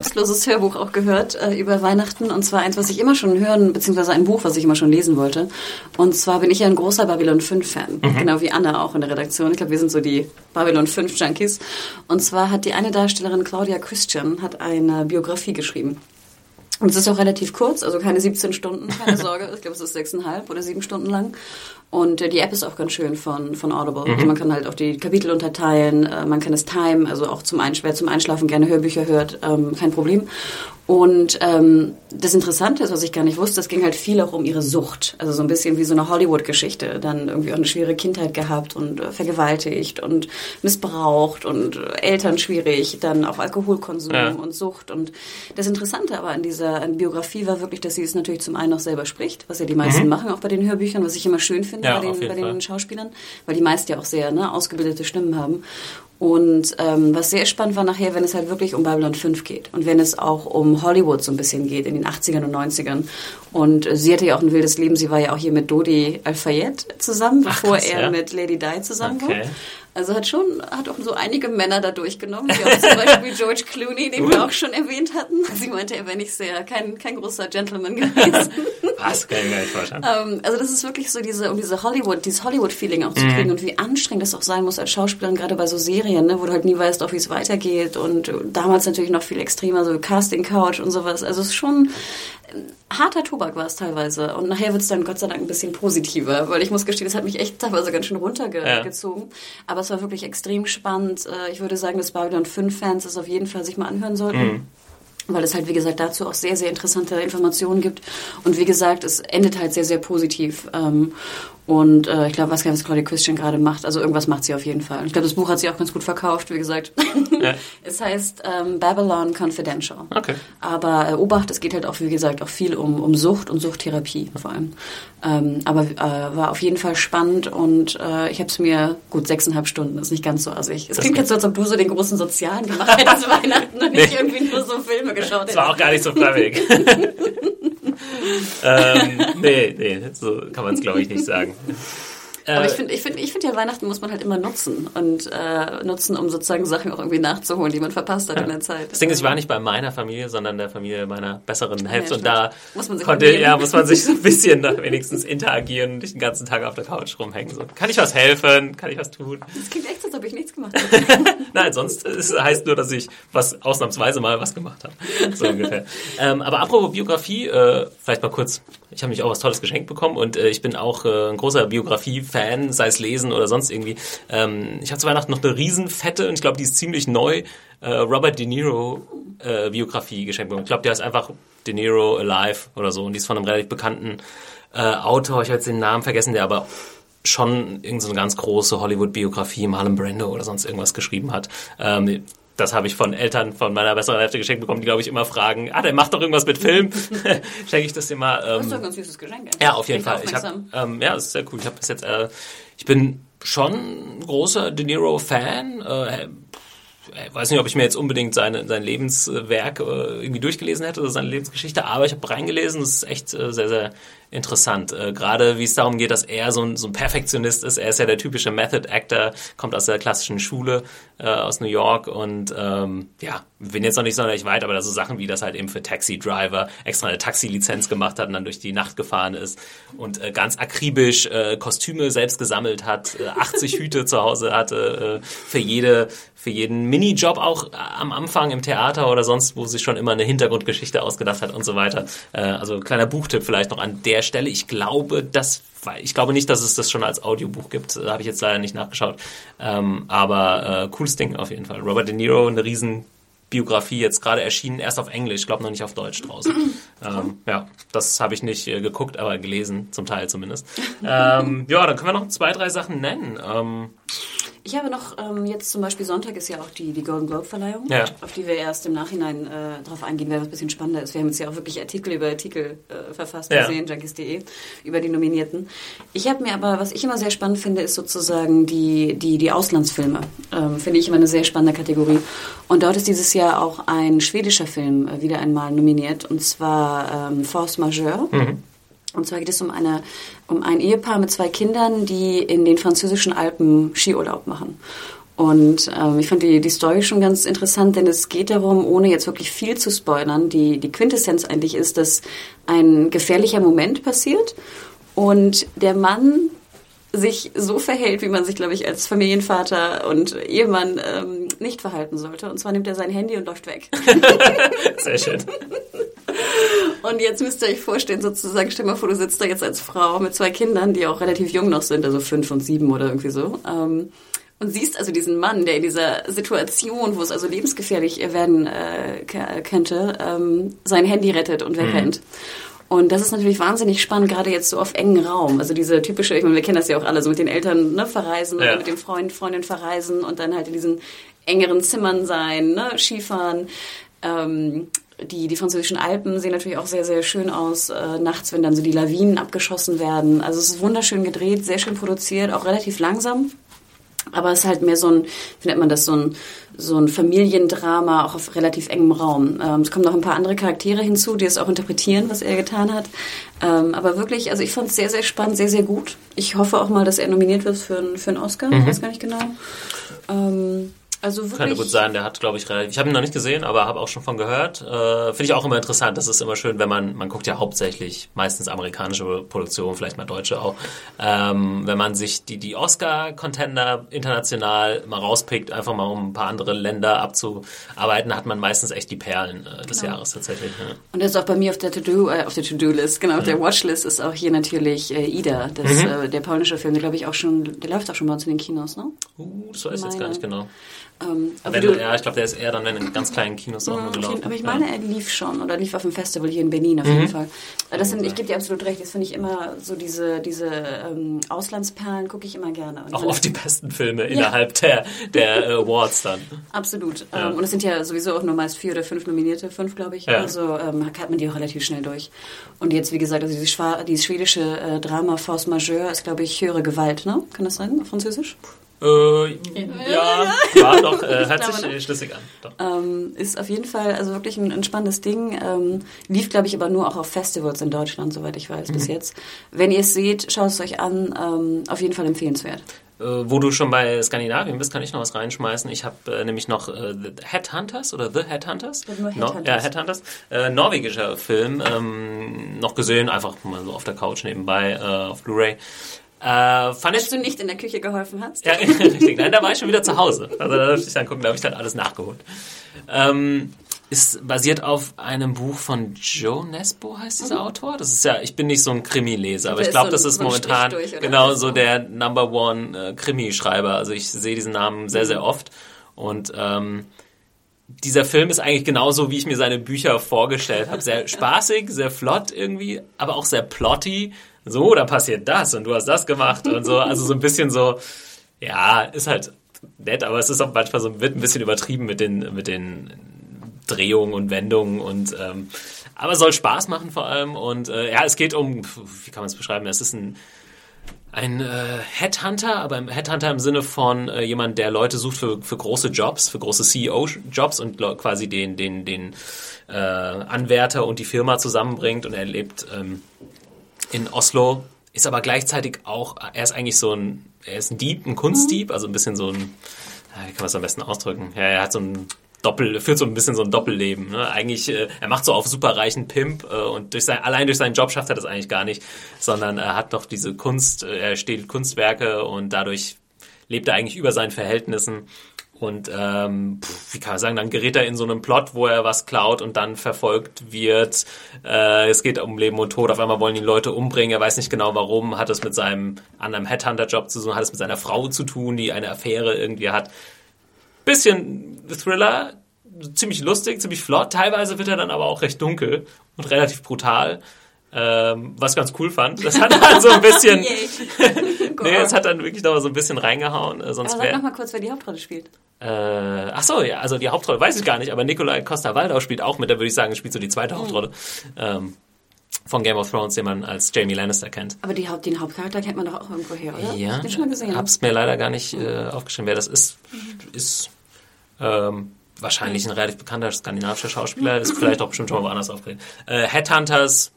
Kostenloses Hörbuch auch gehört äh, über Weihnachten und zwar eins, was ich immer schon hören, beziehungsweise ein Buch, was ich immer schon lesen wollte. Und zwar bin ich ja ein großer Babylon 5 Fan, mhm. genau wie Anna auch in der Redaktion. Ich glaube, wir sind so die Babylon 5 Junkies. Und zwar hat die eine Darstellerin Claudia Christian hat eine Biografie geschrieben. Und es ist auch relativ kurz, also keine 17 Stunden, keine [laughs] Sorge. Ich glaube, es ist sechseinhalb oder sieben Stunden lang. Und äh, die App ist auch ganz schön von, von Audible. Mhm. Also man kann halt auch die Kapitel unterteilen, äh, man kann es timen, also auch zum, Einsch wer zum Einschlafen gerne Hörbücher hört, ähm, kein Problem. Und ähm, das Interessante ist, was ich gar nicht wusste, es ging halt viel auch um ihre Sucht. Also so ein bisschen wie so eine Hollywood-Geschichte. Dann irgendwie auch eine schwere Kindheit gehabt und äh, vergewaltigt und missbraucht und äh, Eltern schwierig, dann auch Alkoholkonsum ja. und Sucht. Und das Interessante aber an dieser an Biografie war wirklich, dass sie es natürlich zum einen auch selber spricht, was ja die meisten mhm. machen, auch bei den Hörbüchern, was ich immer schön finde ja, bei, den, bei den Schauspielern, weil die meisten ja auch sehr ne, ausgebildete Stimmen haben. Und ähm, was sehr spannend war nachher, wenn es halt wirklich um Babylon 5 geht und wenn es auch um Hollywood so ein bisschen geht in den 80ern und 90ern. Und äh, sie hatte ja auch ein wildes Leben. Sie war ja auch hier mit Dodi Al-Fayed zusammen, bevor Ach, krass, er ja? mit Lady Di zusammen okay. war. Also hat schon, hat auch so einige Männer da durchgenommen, wie auch zum Beispiel [laughs] George Clooney, den wir auch schon erwähnt hatten. Sie meinte, er wäre nicht sehr, kein, kein großer Gentleman gewesen. Was? Kann ich gar nicht vorstellen. Ähm, also das ist wirklich so diese, um diese Hollywood, dieses Hollywood-Feeling auch zu kriegen mhm. und wie anstrengend das auch sein muss als Schauspielerin, gerade bei so Serien, ne, wo du halt nie weißt, auch wie es weitergeht und damals natürlich noch viel extremer, so Casting Couch und sowas. Also es ist schon, harter Tobak war es teilweise. Und nachher wird es dann Gott sei Dank ein bisschen positiver, weil ich muss gestehen, das hat mich echt teilweise ganz schön runtergezogen. Ja. Aber es war wirklich extrem spannend. Äh, ich würde sagen, dass Babylon 5 Fans es auf jeden Fall sich mal anhören sollten. Mhm weil es halt, wie gesagt, dazu auch sehr, sehr interessante Informationen gibt. Und wie gesagt, es endet halt sehr, sehr positiv. Und äh, ich glaube, was was Claudia Christian gerade macht, also irgendwas macht sie auf jeden Fall. Ich glaube, das Buch hat sie auch ganz gut verkauft, wie gesagt. Ja. [laughs] es heißt ähm, Babylon Confidential. Okay. Aber äh, Obacht, es geht halt auch, wie gesagt, auch viel um, um Sucht und Suchttherapie vor allem. Ähm, aber äh, war auf jeden Fall spannend und äh, ich habe es mir, gut, sechseinhalb Stunden, ist nicht ganz so assig. Es klingt jetzt so, als ob du so den großen Sozialen gemacht hättest [laughs] Weihnachten und nee. nicht irgendwie nur so Filme geschaut hättest. Das war auch gar nicht so freiwillig. [laughs] ähm, nee, nee, so kann man es glaube ich nicht sagen. [laughs] Aber ich äh, finde, ich finde, ich finde ja Weihnachten muss man halt immer nutzen und äh, nutzen, um sozusagen Sachen auch irgendwie nachzuholen, die man verpasst hat ja. in der Zeit. Das Ding ist, ich war nicht bei meiner Familie, sondern der Familie meiner besseren Hälfte ja, und da muss man sich konnte, ja, muss man sich so ein bisschen wenigstens interagieren und nicht den ganzen Tag auf der Couch rumhängen. So, kann ich was helfen? Kann ich was tun? Das klingt echt, als ob ich nichts gemacht [laughs] habe. Nein, sonst es heißt nur, dass ich was ausnahmsweise mal was gemacht habe. So ungefähr. ähm, aber apropos Biografie, äh, vielleicht mal kurz. Ich habe mich auch was Tolles geschenkt bekommen und äh, ich bin auch äh, ein großer Biografie-Fan Fan, sei es lesen oder sonst irgendwie. Ähm, ich habe zu Weihnachten noch eine riesenfette und ich glaube, die ist ziemlich neu, äh, Robert De Niro äh, Biografie geschenkt bekommen. Ich glaube, der ist einfach De Niro Alive oder so und die ist von einem relativ bekannten äh, Autor, ich habe jetzt den Namen vergessen, der aber schon irgendeine so ganz große Hollywood-Biografie, Marlon Brando oder sonst irgendwas geschrieben hat. Ähm, das habe ich von Eltern von meiner besseren Hälfte geschenkt bekommen, die, glaube ich, immer fragen, ah, der macht doch irgendwas mit Film. [laughs] Schenke ich das dir mal. Ähm, das ist doch ein ganz süßes Geschenk. Eigentlich. Ja, auf jeden Fall. Ich hab, ähm, ja, das ist sehr cool. Ich habe bis jetzt, äh, ich bin schon großer De Niro-Fan. Äh, weiß nicht, ob ich mir jetzt unbedingt seine, sein Lebenswerk äh, irgendwie durchgelesen hätte oder seine Lebensgeschichte, aber ich habe reingelesen, das ist echt äh, sehr, sehr interessant. Äh, Gerade wie es darum geht, dass er so ein, so ein Perfektionist ist. Er ist ja der typische Method Actor, kommt aus der klassischen Schule äh, aus New York und ähm, ja, bin jetzt noch nicht sonderlich weit, aber da so Sachen wie das halt eben für Taxi Driver extra eine Taxilizenz gemacht hat und dann durch die Nacht gefahren ist und äh, ganz akribisch äh, Kostüme selbst gesammelt hat, äh, 80 Hüte zu Hause hatte, äh, für jede für jeden Minijob auch äh, am Anfang im Theater oder sonst, wo sich schon immer eine Hintergrundgeschichte ausgedacht hat und so weiter. Äh, also kleiner Buchtipp vielleicht noch an der Stelle. Ich glaube, dass ich glaube nicht, dass es das schon als Audiobuch gibt. Da habe ich jetzt leider nicht nachgeschaut. Ähm, aber äh, cooles Ding auf jeden Fall. Robert De Niro, eine riesen Biografie jetzt gerade erschienen, erst auf Englisch, glaube noch nicht auf Deutsch draußen. [clears throat] ähm, ja, das habe ich nicht äh, geguckt, aber gelesen, zum Teil zumindest. ähm, ja, dann können wir noch zwei, drei Sachen nennen. Ähm, ich habe noch, ähm, jetzt zum Beispiel Sonntag ist ja auch die, die Golden Globe-Verleihung, Ja. auf die wir erst im Nachhinein äh, drauf eingehen werden, was ein bisschen spannender ist. Wir haben jetzt ja auch wirklich Artikel über Artikel äh, verfasst, Ja. gesehen, junkies.de, über die Nominierten. Ich habe mir aber, was ich immer sehr spannend finde, ist sozusagen die, die, die Auslandsfilme. Ähm, finde ich immer eine sehr spannende Kategorie. Und dort ist dieses Jahr auch ein schwedischer Film äh, wieder einmal nominiert, und zwar ähm, Force Majeure. Und zwar geht es um, eine, um ein Ehepaar mit zwei Kindern, die in den französischen Alpen Skiurlaub machen. Und ähm, ich fand die, die Story schon ganz interessant, denn es geht darum, ohne jetzt wirklich viel zu spoilern, die, die Quintessenz eigentlich ist, dass ein gefährlicher Moment passiert und der Mann sich so verhält, wie man sich, glaube ich, als Familienvater und Ehemann ähm, nicht verhalten sollte. Und zwar nimmt er sein Handy und läuft weg. [laughs] sehr schön. Und jetzt müsst ihr euch vorstellen, sozusagen, stell mal vor, du sitzt da jetzt als Frau mit zwei Kindern, die auch relativ jung noch sind, also fünf und sieben oder irgendwie so. Ähm, und siehst also diesen Mann, der in dieser Situation, wo es also lebensgefährlich werden äh, könnte, ähm, sein Handy rettet und wegrennt. Und das ist natürlich wahnsinnig spannend, gerade jetzt so auf engen Raum. Also diese typische, ich meine, wir kennen das ja auch alle, so mit den Eltern ne, verreisen Ja. oder mit dem Freund, Freundin verreisen und dann halt in diesen engeren Zimmern sein, ne, Skifahren. Ähm, die, die französischen Alpen sehen natürlich auch sehr, sehr schön aus, äh, nachts, wenn dann so die Lawinen abgeschossen werden. Also es ist wunderschön gedreht, sehr schön produziert, auch relativ langsam. Aber es ist halt mehr so ein, wie nennt man das, so ein, so ein Familiendrama, auch auf relativ engem Raum. Ähm, es kommen noch ein paar andere Charaktere hinzu, die es auch interpretieren, was er getan hat. Ähm, aber wirklich, also ich fand es sehr, sehr spannend, sehr, sehr gut. Ich hoffe auch mal, dass er nominiert wird für, einen- für einen Oscar. Ich weiß gar nicht genau. Ähm, also wirklich. Könnte gut sein, der hat, glaube ich, relativ. Ich habe ihn noch nicht gesehen, aber habe auch schon von gehört. Äh, Finde ich auch immer interessant. Das ist immer schön, wenn man, man guckt ja hauptsächlich meistens amerikanische Produktionen, vielleicht mal deutsche auch. Ähm, wenn man sich die, die Oscar-Contender international mal rauspickt, einfach mal um ein paar andere Länder abzuarbeiten, hat man meistens echt die Perlen äh, des Genau. Jahres tatsächlich. Ja. Und das ist auch bei mir auf der To-Do, äh, auf der To-Do-List, genau, auf der Watchlist ist auch hier natürlich äh, Ida, das, äh, der polnische Film, der glaube ich auch schon, der läuft auch schon uns in den Kinos, ne? Uh, das weiß ich jetzt gar nicht genau. Ähm, aber Wenn, du, ja, ich glaube, der ist eher dann, wenn in ganz kleinen Kinos auch nur Okay, gelaufen. aber ich Ja. meine, er lief schon oder lief auf dem Festival hier in Berlin auf Mhm. jeden Fall. Äh, Das sind, ich gebe dir absolut recht, das finde ich immer so diese, diese ähm, Auslandsperlen gucke ich immer gerne. Und Auch oft die besten Filme innerhalb der, der äh, Awards dann. Absolut. Ja. Ähm, und es sind ja sowieso auch nur meist vier oder fünf Nominierte, fünf glaube ich. Ja. Also ähm, hat man die auch relativ schnell durch. Und jetzt, wie gesagt, also dieses schwedische äh, Drama Force Majeure ist, glaube ich, höhere Gewalt, ne? Kann das sein, auf Französisch? Äh, ja, ja, doch, äh, hört sich ne? schlüssig an. Ähm, ist auf jeden Fall also wirklich ein, ein spannendes Ding. Ähm, lief, glaube ich, aber nur auch auf Festivals in Deutschland, soweit ich weiß, Mhm. bis jetzt. Wenn ihr es seht, schaut es euch an. Ähm, auf jeden Fall empfehlenswert. Äh, wo du schon bei Skandinavien bist, kann ich noch was reinschmeißen. Ich habe äh, nämlich noch The Headhunters oder The Headhunters. Nur No, Headhunters. ja, Headhunters. Norwegischer Film. Ähm, noch gesehen, einfach mal so auf der Couch nebenbei, auf Blu-ray. Äh, fand ich Dass du nicht in der Küche geholfen hast. Ja, [laughs] richtig. Nein, da war ich schon wieder zu Hause. Also da durfte ich dann gucken, da habe ich dann alles nachgeholt. Ähm, ist basiert auf einem Buch von Joe Nesbo, heißt dieser Autor. Das ist ja, ich bin nicht so ein Krimi-Leser, aber Mhm. Der ich glaube, so das ist so momentan genau so der Number One äh, Krimi-Schreiber. Also ich sehe diesen Namen sehr, Mhm. sehr oft. Und ähm, dieser Film ist eigentlich genauso, wie ich mir seine Bücher vorgestellt habe. Sehr [laughs] spaßig, sehr flott irgendwie, aber auch sehr plotty. So, da passiert das und du hast das gemacht und so. Also so ein bisschen so, ja, ist halt nett, aber es ist auch manchmal so, wird ein bisschen übertrieben mit den, mit den Drehungen und Wendungen und, ähm, aber soll Spaß machen vor allem und, äh, ja, es geht um, wie kann man es beschreiben? Es ist ein, ein äh, Headhunter, aber ein Headhunter im Sinne von äh, jemand, der Leute sucht für, für große Jobs, für große CEO-Jobs und quasi den, den, den äh, Anwärter und die Firma zusammenbringt und er lebt ähm, in Oslo, ist aber gleichzeitig auch, er ist eigentlich so ein, er ist ein Dieb, ein Kunstdieb, also ein bisschen so ein, wie kann man es am besten ausdrücken? Ja, er hat so ein Doppel, führt so ein bisschen so ein Doppelleben. Ne? Eigentlich, äh, er macht so auf superreichen Pimp äh, und durch sein, allein durch seinen Job schafft er das eigentlich gar nicht, sondern er hat doch diese Kunst, äh, er steht Kunstwerke und dadurch lebt er eigentlich über seinen Verhältnissen. Und ähm, wie kann man sagen, dann gerät er in so einen Plot, wo er was klaut und dann verfolgt wird. Äh, es geht um Leben und Tod. Auf einmal wollen ihn Leute umbringen. Er weiß nicht genau warum. Hat es mit seinem anderen Headhunter-Job zu tun, hat es mit seiner Frau zu tun, die eine Affäre irgendwie hat bisschen Thriller, ziemlich lustig, ziemlich flott. Teilweise wird er dann aber auch recht dunkel und relativ brutal. Ähm, was ich ganz cool fand. Das hat dann so ein bisschen. [laughs] [laughs] nee, es hat dann wirklich noch so ein bisschen reingehauen. Äh, sonst aber sag noch mal kurz, wer die Hauptrolle spielt. Äh, ach so, ja, also die Hauptrolle weiß ich gar nicht, aber Nikolai Costa-Waldau spielt auch mit, da würde ich sagen, spielt so die zweite mhm. Hauptrolle. Ähm, von Game of Thrones, den man als Jamie Lannister kennt. Aber die Haupt, den Hauptcharakter kennt man doch auch irgendwo her, oder? Ja, ich schon mal gesehen. hab's mir leider gar nicht äh, aufgeschrieben, wer das ist. Ist ähm, wahrscheinlich ein relativ bekannter skandinavischer Schauspieler, ist vielleicht auch bestimmt schon mal woanders aufgetreten. Äh, Headhunters,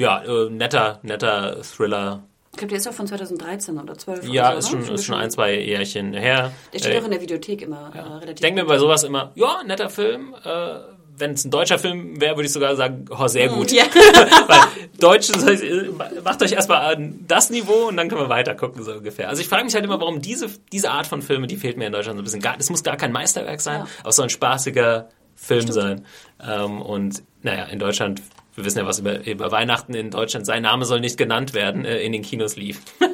ja, äh, netter, netter Thriller. Ich glaube, der ist auch von 2013 oder 12. Ja, oder ist, schon, ist schon ein, zwei Jährchen her. Der steht äh, auch in der Videothek immer ja. äh, relativ. Ich denke mir bei sowas immer, ja, netter Film, äh, wenn es ein deutscher Film wäre, würde ich sogar sagen, oh, sehr hm, gut. Ja. [laughs] Weil Deutsch, macht euch erstmal an das Niveau und dann können wir weiter gucken, so ungefähr. Also ich frage mich halt immer, warum diese, diese Art von Filme, die fehlt mir in Deutschland so ein bisschen. Es muss gar kein Meisterwerk sein, ja. aber so ein spaßiger Film Stimmt. sein. Ähm, und naja, in Deutschland, wir wissen ja was über, über Weihnachten in Deutschland, sein Name soll nicht genannt werden, äh, in den Kinos lief. [laughs]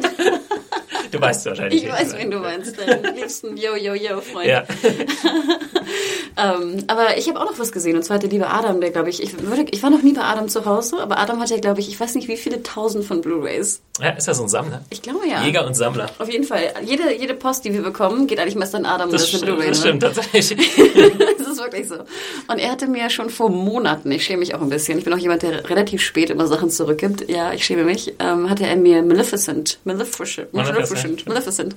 Du weißt wahrscheinlich. Ich weiß, wen du meinst. Deinen liebsten Yo-Yo-Yo-Freund. Ja. [laughs] ähm, aber ich habe auch noch was gesehen. Und zwar der liebe Adam, der, glaube ich, ich, würde, ich war noch nie bei Adam zu Hause, aber Adam hat ja, glaube ich, ich weiß nicht, wie viele tausend von Blu-Rays. Ja, ist er so ein Sammler? Ich glaube ja. Jäger und Sammler. Auf jeden Fall. Jede, jede Post, die wir bekommen, geht eigentlich meist an Adam. Das, das, Blu-ray, das stimmt, tatsächlich. [laughs] das ist wirklich so. Und er hatte mir schon vor Monaten, ich schäme mich auch ein bisschen, ich bin auch jemand, der relativ spät immer Sachen zurückgibt, ja, ich schäme mich, ähm, hatte er mir Maleficent, Maleficent, Maleficent Maleficent, Maleficent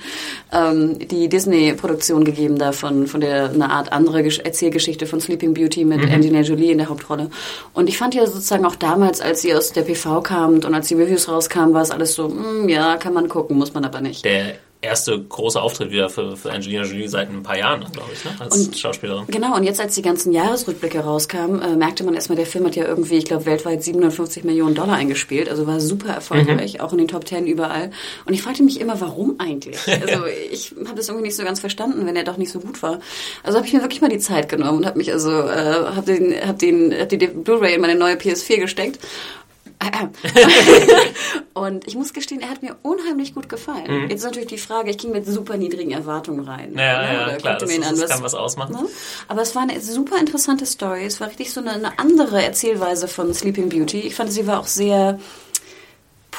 ähm, die Disney-Produktion gegeben da von, von der eine Art andere Erzählgeschichte von Sleeping Beauty mit mhm. Angelina Jolie in der Hauptrolle. Und ich fand ja sozusagen auch damals, als sie aus der PV kam und als die Reviews rauskamen, war es alles so, mh, hm, ja, kann man gucken, muss man aber nicht. Der erste große Auftritt wieder für, für Angelina Jolie seit ein paar Jahren, glaube ich, ne? als und, Schauspielerin. Genau, und jetzt als die ganzen Jahresrückblicke rauskamen, äh, merkte man erstmal, der Film hat ja irgendwie, ich glaube, weltweit 750 Millionen Dollar eingespielt, also war super erfolgreich, mhm. auch in den Top Ten überall. Und ich fragte mich immer, warum eigentlich? [laughs] Also ich habe das irgendwie nicht so ganz verstanden, wenn er doch nicht so gut war. Also habe ich mir wirklich mal die Zeit genommen und habe mich also, äh, habe den, hab den, hab die Blu-ray in meine neue PS4 gesteckt [laughs] und ich muss gestehen, er hat mir unheimlich gut gefallen. Mhm. Jetzt ist natürlich die Frage, ich ging mit super niedrigen Erwartungen rein. Ja, ne? ja, klar, das, das kann was ausmachen. Ne? Aber es war eine super interessante Story. Es war richtig so eine, eine andere Erzählweise von Sleeping Beauty. Ich fand, sie war auch sehr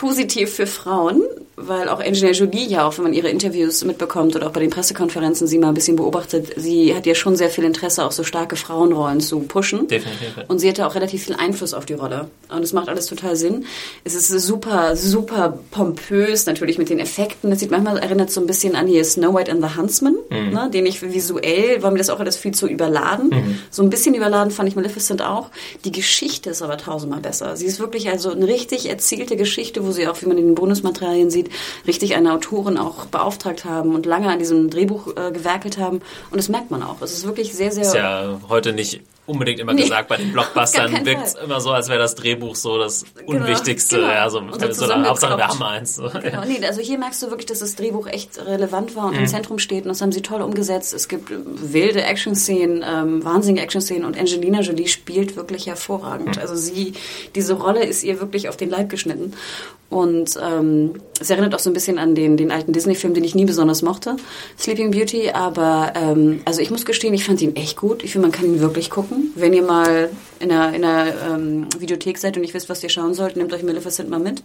positiv für Frauen, weil auch Angelina Jolie ja auch, wenn man ihre Interviews mitbekommt oder auch bei den Pressekonferenzen sie mal ein bisschen beobachtet, sie hat ja schon sehr viel Interesse, auch so starke Frauenrollen zu pushen. Definitiv. Und sie hatte auch relativ viel Einfluss auf die Rolle. Und es macht alles total Sinn. Es ist super, super pompös, natürlich mit den Effekten. Es sieht manchmal erinnert so ein bisschen an hier Snow White and the Huntsman, mhm. ne, den ich visuell, war mir das auch alles viel zu überladen. Mhm. So ein bisschen überladen fand ich Maleficent auch. Die Geschichte ist aber tausendmal besser. Sie ist wirklich also eine richtig erzählte Geschichte, wo sie auch, wie man in den Bonusmaterialien sieht, richtig eine Autorin auch beauftragt haben und lange an diesem Drehbuch äh, gewerkelt haben. Und das merkt man auch. Es ist wirklich sehr, sehr. Ist ja heute nicht unbedingt immer nee, gesagt, bei den [laughs] Blockbustern wirkt es immer so, als wäre das Drehbuch so das genau, Unwichtigste. Genau. Ja, so, so, so Hauptsache wir haben eins. So. Genau, ja. [laughs] nee, also hier merkst du wirklich, dass das Drehbuch echt relevant war und mhm. im Zentrum steht und das haben sie toll umgesetzt. Es gibt wilde Action-Szenen, ähm, wahnsinnige Action-Szenen und Angelina Jolie spielt wirklich hervorragend. Mhm. Also sie, diese Rolle ist ihr wirklich auf den Leib geschnitten und ähm, es erinnert auch so ein bisschen an den, den alten Disney-Film, den ich nie besonders mochte, Sleeping Beauty. Aber ähm, also ich muss gestehen, ich fand ihn echt gut. Ich finde, man kann ihn wirklich gucken. Wenn ihr mal in einer, in einer ähm, Videothek seid und nicht wisst, was ihr schauen sollt, nehmt euch Maleficent mal mit.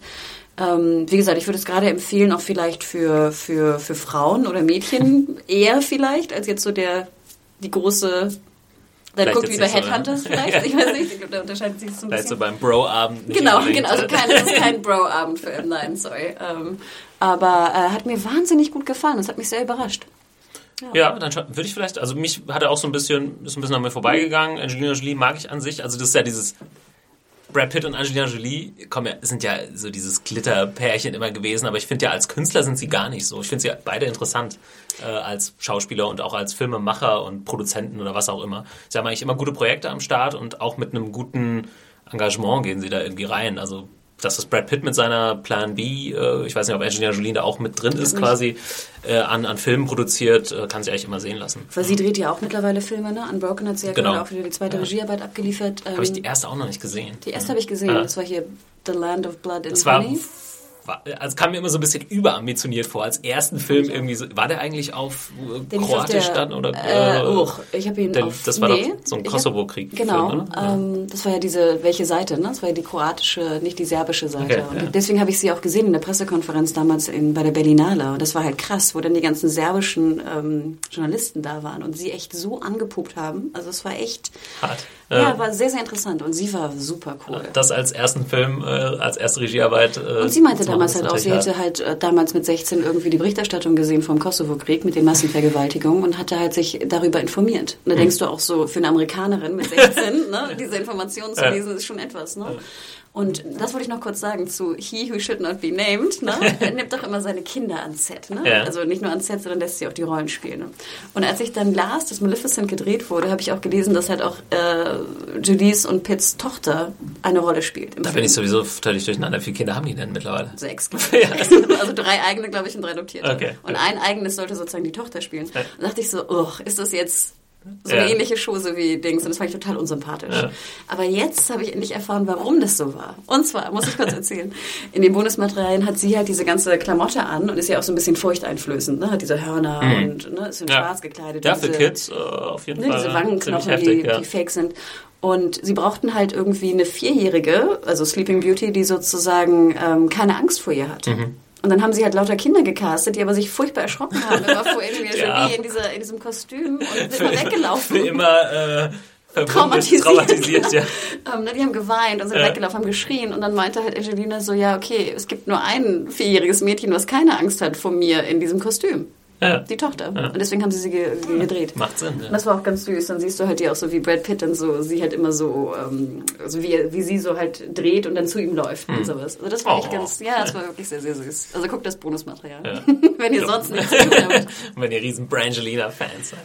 Ähm, wie gesagt, ich würde es gerade empfehlen, auch vielleicht für, für, für Frauen oder Mädchen [laughs] eher vielleicht, als jetzt so der die große dann guckt wie bei Headhunters so, vielleicht. Ich weiß nicht, ich glaube, da unterscheidet sich so ein vielleicht bisschen. Vielleicht so beim Bro-Abend. Genau, genau. Also kein, das ist kein Bro-Abend für M. Nein, sorry. Ähm, aber äh, hat mir wahnsinnig gut gefallen. Das hat mich sehr überrascht. Ja, ja dann würde ich vielleicht, also mich hat er auch so ein bisschen, ist ein bisschen an mir vorbeigegangen. Angelina Jolie mag ich an sich. Also das ist ja dieses Brad Pitt und Angelina Jolie kommen ja, sind ja so dieses Glitterpärchen immer gewesen, aber ich finde ja als Künstler sind sie gar nicht so. Ich finde sie beide interessant äh, als Schauspieler und auch als Filmemacher und Produzenten oder was auch immer. Sie haben eigentlich immer gute Projekte am Start und auch mit einem guten Engagement gehen sie da irgendwie rein. Also dass das Brad Pitt mit seiner Plan B, äh, ich weiß nicht, ob Angelina Jolie da auch mit drin ist, quasi äh, an, an Filmen produziert, äh, kann sie eigentlich immer sehen lassen. Weil sie dreht ja auch mittlerweile Filme, ne? Unbroken hat sie ja genau. gerade auch wieder die zweite ja. Regiearbeit abgeliefert. Ähm, habe ich die erste auch noch nicht gesehen. Die erste habe ich gesehen, das war hier The Land of Blood and das Honey. War war, also kam mir immer so ein bisschen überambitioniert vor. Als ersten Film irgendwie so, war der eigentlich auf äh, Kroatisch dann oder? Äh, äh, oh, ich habe ihn der, auf, Das war nee, doch so ein Kosovo-Krieg. Genau, Film, ähm, das war ja diese welche Seite? Ne? Das war ja die kroatische, nicht die serbische Seite. Okay, und ja. deswegen habe ich sie auch gesehen in der Pressekonferenz damals in, bei der Berlinale. Und das war halt krass, wo dann die ganzen serbischen ähm, Journalisten da waren und sie echt so angepupt haben. Also es war echt hart. Ja, war sehr, sehr interessant und sie war super cool. Das als ersten Film, äh, als erste Regiearbeit. Äh, und sie meinte damals halt auch, sie hätte halt äh, damals mit 16 irgendwie die Berichterstattung gesehen vom Kosovo-Krieg mit den Massenvergewaltigungen und hatte halt sich darüber informiert. Und da mhm. denkst du auch so, für eine Amerikanerin mit 16, [laughs] ne, diese Informationen zu lesen, ist schon etwas, ne? Und das wollte ich noch kurz sagen zu He Who Should Not Be Named. Ne? [laughs] Er nimmt doch immer seine Kinder ans Set. Ne? Ja. Also nicht nur ans Set, sondern lässt sie auch die Rollen spielen. Ne? Und als ich dann las, dass Maleficent gedreht wurde, habe ich auch gelesen, dass halt auch äh, Julies und Pitts Tochter eine Rolle spielt. da Film. bin ich sowieso völlig durcheinander. Wie viele Kinder haben die denn mittlerweile? Sechs. [laughs] ja. Also drei eigene, glaube ich, und drei adoptierte. Okay. Und ein eigenes sollte sozusagen die Tochter spielen. Da dachte ich so, oh, ist das jetzt so eine ja. ähnliche Chose wie Dings. Und das fand ich total unsympathisch. Ja. Aber jetzt habe ich endlich erfahren, warum das so war. Und zwar, muss ich kurz [laughs] erzählen, in den Bonusmaterialien hat sie halt diese ganze Klamotte an und ist ja auch so ein bisschen furchteinflößend. Ne? Hat diese Hörner mhm. und ne, ist in ja. schwarz gekleidet. Ja, für Kids uh, auf jeden ne, Fall. Diese Wangenknochen, heftig, die, die fake sind. Und sie brauchten halt irgendwie eine Vierjährige, also Sleeping Beauty, die sozusagen ähm, keine Angst vor ihr hat. Mhm. Und dann haben sie halt lauter Kinder gecastet, die aber sich furchtbar erschrocken haben immer [laughs] vor Angelina ja. Jolie in, dieser, in diesem Kostüm und sind immer weggelaufen. Für immer äh, [laughs] traumatisiert. traumatisiert ja. [laughs] ähm, ne, die haben geweint und sind ja. weggelaufen, haben geschrien und dann meinte halt Angelina so, ja okay, es gibt nur ein vierjähriges Mädchen, was keine Angst hat vor mir in diesem Kostüm. Ja. Die Tochter. Ja. Und deswegen haben sie sie ge gedreht. Macht Sinn. Ja. Und das war auch ganz süß. Dann siehst du halt die auch so wie Brad Pitt und so, sie halt immer so, ähm, also wie, wie sie so halt dreht und dann zu ihm läuft hm. und sowas. Also das war oh. echt ganz, ja, das war wirklich sehr, sehr süß. Also guckt das Bonusmaterial. [laughs] Wenn ihr sonst nichts habt. [laughs] Wenn ihr riesen Brangelina-Fans seid.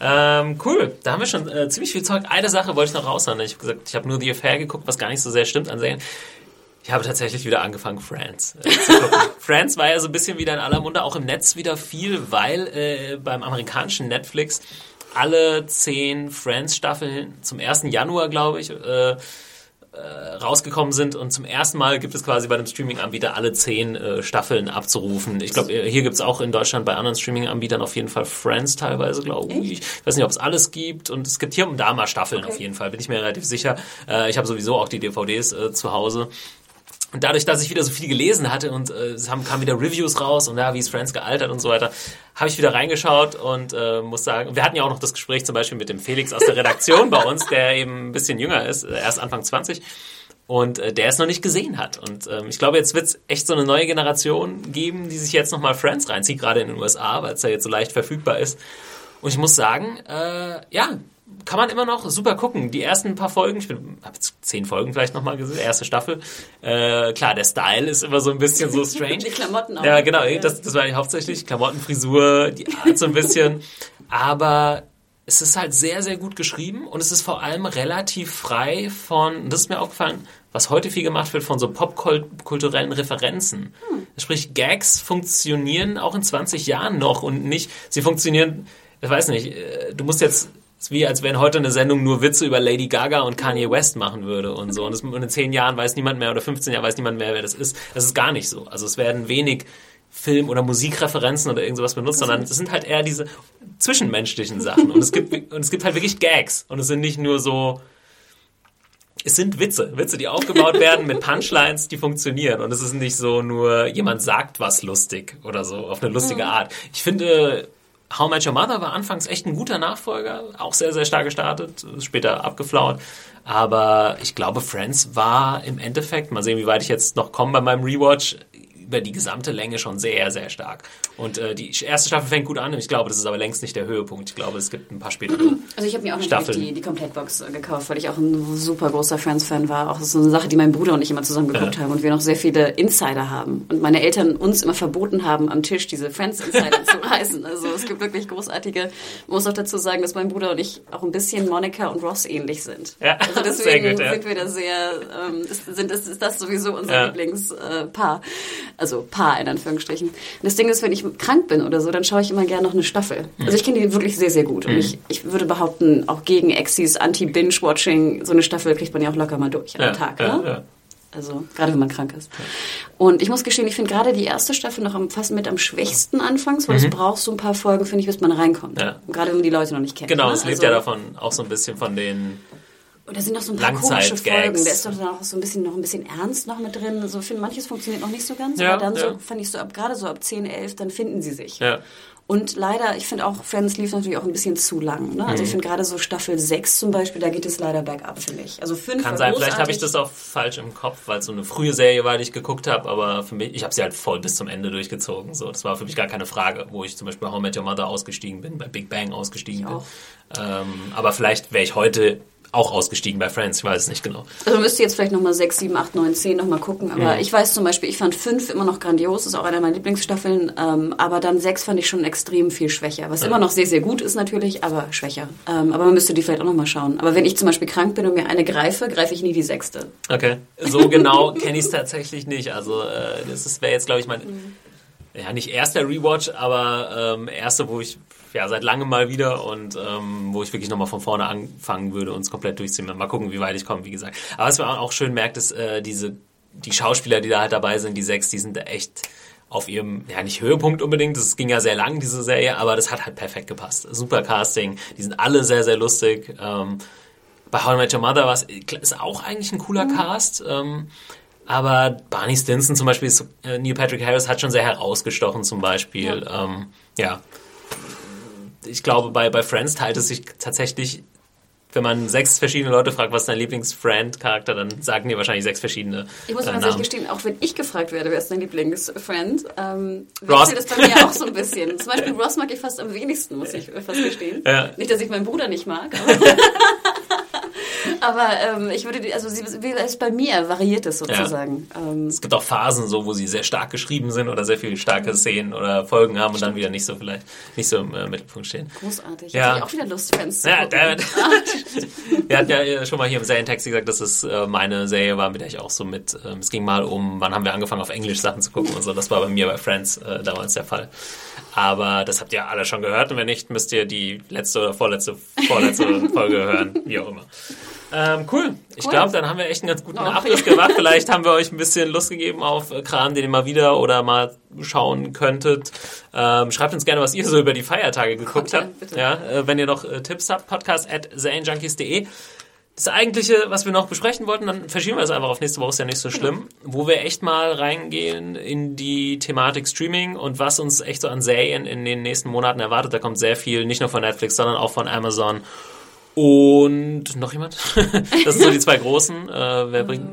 Ähm, cool, da haben wir schon äh, ziemlich viel Zeug. Eine Sache wollte ich noch raushauen. Ich habe gesagt, ich habe nur The Affair geguckt, was gar nicht so sehr stimmt an Serien. Ich habe tatsächlich wieder angefangen, Friends äh, zu gucken. [laughs] Friends war ja so ein bisschen wieder in aller Munde, auch im Netz wieder viel, weil äh, beim amerikanischen Netflix alle zehn Friends-Staffeln zum 1. Januar, glaube ich, äh, äh, rausgekommen sind und zum ersten Mal gibt es quasi bei dem Streaming-Anbieter alle zehn äh, Staffeln abzurufen. Ich glaube, äh, hier gibt es auch in Deutschland bei anderen Streaming-Anbietern auf jeden Fall Friends teilweise, glaube ich. Ich weiß nicht, ob es alles gibt und es gibt hier und da mal Staffeln okay. auf jeden Fall, bin ich mir relativ sicher. Äh, ich habe sowieso auch die DVDs äh, zu Hause. Und dadurch, dass ich wieder so viel gelesen hatte und äh, es haben, kamen wieder Reviews raus und ja, wie ist Friends gealtert und so weiter, habe ich wieder reingeschaut und äh, muss sagen, wir hatten ja auch noch das Gespräch zum Beispiel mit dem Felix aus der Redaktion bei uns, der eben ein bisschen jünger ist, äh, erst Anfang 20 und äh, der es noch nicht gesehen hat. Und ähm, ich glaube, jetzt wird es echt so eine neue Generation geben, die sich jetzt nochmal Friends reinzieht, gerade in den USA, weil es ja jetzt so leicht verfügbar ist. Und ich muss sagen, äh, ja, kann man immer noch super gucken. Die ersten paar Folgen, ich habe jetzt zehn Folgen vielleicht nochmal gesehen, erste Staffel. Äh, klar, der Style ist immer so ein bisschen so strange. [laughs] die Klamotten auch. Ja, genau. Das, das war hauptsächlich Klamotten, Frisur, die Art so ein bisschen. Aber es ist halt sehr, sehr gut geschrieben und es ist vor allem relativ frei von, das ist mir aufgefallen, was heute viel gemacht wird von so popkulturellen Referenzen. Hm. Sprich, Gags funktionieren auch in 20 Jahren noch und nicht, sie funktionieren, ich weiß nicht, äh, du musst jetzt ist wie, als wenn heute eine Sendung nur Witze über Lady Gaga und Kanye West machen würde und so. Und, das, in zehn Jahren weiß niemand mehr oder 15 Jahren weiß niemand mehr, wer das ist. Das ist gar nicht so. Also es werden wenig Film- oder Musikreferenzen oder irgend sowas benutzt, sondern es sind halt eher diese zwischenmenschlichen Sachen. Und es gibt, [laughs] und es gibt halt wirklich Gags. Und es sind nicht nur so, es sind Witze, Witze, die aufgebaut werden mit Punchlines, die funktionieren. Und es ist nicht so nur, jemand sagt was lustig oder so, auf eine lustige mhm. Art. Ich finde, How Much Your Mother war anfangs echt ein guter Nachfolger, auch sehr, sehr stark gestartet, später abgeflaut. Aber ich glaube, Friends war im Endeffekt, mal sehen, wie weit ich jetzt noch komme bei meinem Rewatch, über die gesamte Länge schon sehr, sehr stark. Und äh, die erste Staffel fängt gut an. Ich glaube, das ist aber längst nicht der Höhepunkt. Ich glaube, es gibt ein paar spätere [clears throat] Also ich habe mir auch natürlich die, die Komplettbox äh, gekauft, weil ich auch ein super großer Friends-Fan war. Auch so eine Sache, die mein Bruder und ich immer zusammen geguckt ja. haben und wir noch sehr viele Insider haben. Und meine Eltern uns immer verboten haben, am Tisch diese Friends-Insider [laughs] zu reißen. Also es gibt wirklich großartige, ich muss auch dazu sagen, dass mein Bruder und ich auch ein bisschen Monika und Ross ähnlich sind. Ja, also [laughs] deswegen gut, ja. sind wir da sehr, ähm, ist, sind, ist, ist das sowieso unser. Lieblingspaar. Äh, also Paar in Anführungsstrichen. Und das Ding ist, wenn ich krank bin oder so, dann schaue ich immer gerne noch eine Staffel. Also ich kenne die wirklich sehr, sehr gut. Und mhm. ich, ich würde behaupten, auch gegen Exis Anti-Binge-Watching, so eine Staffel kriegt man ja auch locker mal durch am ja, Tag. Ja, ne? ja. Also gerade wenn man krank ist. Und ich muss gestehen, ich finde gerade die erste Staffel noch am, fast mit am schwächsten anfangs, weil mhm. es braucht so ein paar Folgen, finde ich, bis man reinkommt. Ja. gerade wenn man die Leute noch nicht kennt. Genau, ne? es lebt also, ja davon auch so ein bisschen von den und da sind noch so ein paar komische Folgen. Da ist doch dann auch so ein bisschen noch ein bisschen ernst noch mit drin. So finde manches funktioniert noch nicht so ganz, ja, aber dann ja. so fand ich so ab gerade so ab 10, 11, dann finden sie sich. Ja. Und leider, ich finde auch, Friends lief natürlich auch ein bisschen zu lang. Ne? Also mhm. ich finde gerade so Staffel 6 zum Beispiel, da geht es leider bergab, finde ich. Also 5 Kann sein, vielleicht habe ich das auch falsch im Kopf, weil es so eine frühe Serie war, die ich geguckt habe, aber für mich, ich habe sie halt voll bis zum Ende durchgezogen. So, das war für mich gar keine Frage, wo ich zum Beispiel bei How Met Your Mother ausgestiegen bin, bei Big Bang ausgestiegen ich bin. Ähm, aber vielleicht wäre ich heute auch ausgestiegen bei Friends, ich weiß es nicht genau. Also müsste jetzt vielleicht nochmal 6, 7, 8, 9, 10 nochmal gucken, aber mhm. ich weiß zum Beispiel, ich fand 5 immer noch grandios, ist auch einer meiner Lieblingsstaffeln, ähm, aber dann 6 fand ich schon extrem viel schwächer, was ja. immer noch sehr, sehr gut ist natürlich, aber schwächer. Ähm, aber man müsste die vielleicht auch nochmal schauen. Aber wenn ich zum Beispiel krank bin und mir eine greife, greife ich nie die sechste. Okay, so genau [laughs] kenne ich es tatsächlich nicht, also äh, das wäre jetzt glaube ich mein... Mhm ja, nicht erster Rewatch, aber ähm, erste, wo ich ja, seit langem mal wieder und ähm, wo ich wirklich nochmal von vorne anfangen würde und es komplett durchziehen. Mal gucken, wie weit ich komme, wie gesagt. Aber was man auch schön merkt, ist, äh, diese, die Schauspieler, die da halt dabei sind, die sechs, die sind da echt auf ihrem, ja nicht Höhepunkt unbedingt, das ging ja sehr lang, diese Serie, aber das hat halt perfekt gepasst. Super Casting, die sind alle sehr, sehr lustig. Ähm, bei How I Met Your Mother war es, ist auch eigentlich ein cooler mhm. Cast. Ähm, aber Barney Stinson zum Beispiel, ist, äh, Neil Patrick Harris hat schon sehr herausgestochen zum Beispiel. Ja. Ähm, ja ich glaube, bei, bei Friends teilt es sich tatsächlich, wenn man sechs verschiedene Leute fragt, was ist dein Lieblings-Friend-Charakter, dann sagen die wahrscheinlich sechs verschiedene. Ich muss äh, ehrlich gestehen, auch wenn ich gefragt werde, wer ist dein Lieblings-Friend, ähm, wechselt das bei mir auch so ein bisschen. Zum Beispiel [laughs] Ross mag ich fast am wenigsten, muss ich fast gestehen. Ja. Nicht, dass ich meinen Bruder nicht mag, [laughs] aber ähm, ich würde, also sie, ist bei mir variiert es sozusagen. Ja. Ähm, es gibt auch Phasen so, wo sie sehr stark geschrieben sind oder sehr viele starke Szenen oder Folgen haben und dann wieder nicht so vielleicht nicht so im äh, Mittelpunkt stehen. Großartig. Ja. Ich auch wieder Lust, Fans zu ja, der, [laughs] Wir hatten ja schon mal hier im Serientext gesagt, dass es äh, meine Serie war, mit der ich auch so mit, äh, es ging mal um, wann haben wir angefangen auf Englisch Sachen zu gucken und so. Das war bei mir bei Friends äh, damals der Fall. Aber das habt ihr alle schon gehört und wenn nicht, müsst ihr die letzte oder vorletzte, vorletzte [laughs] Folge hören, wie auch immer. Ähm, cool. Ich glaube, dann haben wir echt einen ganz guten oh, Abriss gemacht. Vielleicht haben wir euch ein bisschen Lust gegeben auf äh, Kram, den ihr mal wieder oder mal schauen könntet. Ähm, schreibt uns gerne, was ihr so über die Feiertage geguckt Gott, habt. Ja, äh, wenn ihr noch äh, Tipps habt, podcast at zanejunkies.de. Das eigentliche, was wir noch besprechen wollten, dann verschieben wir es einfach auf nächste Woche, ist ja nicht so schlimm. Genau. Wo wir echt mal reingehen in die Thematik Streaming und was uns echt so an Serien in den nächsten Monaten erwartet. Da kommt sehr viel, nicht nur von Netflix, sondern auch von Amazon und noch jemand? [laughs] das sind so die zwei großen. Äh, wer bringt.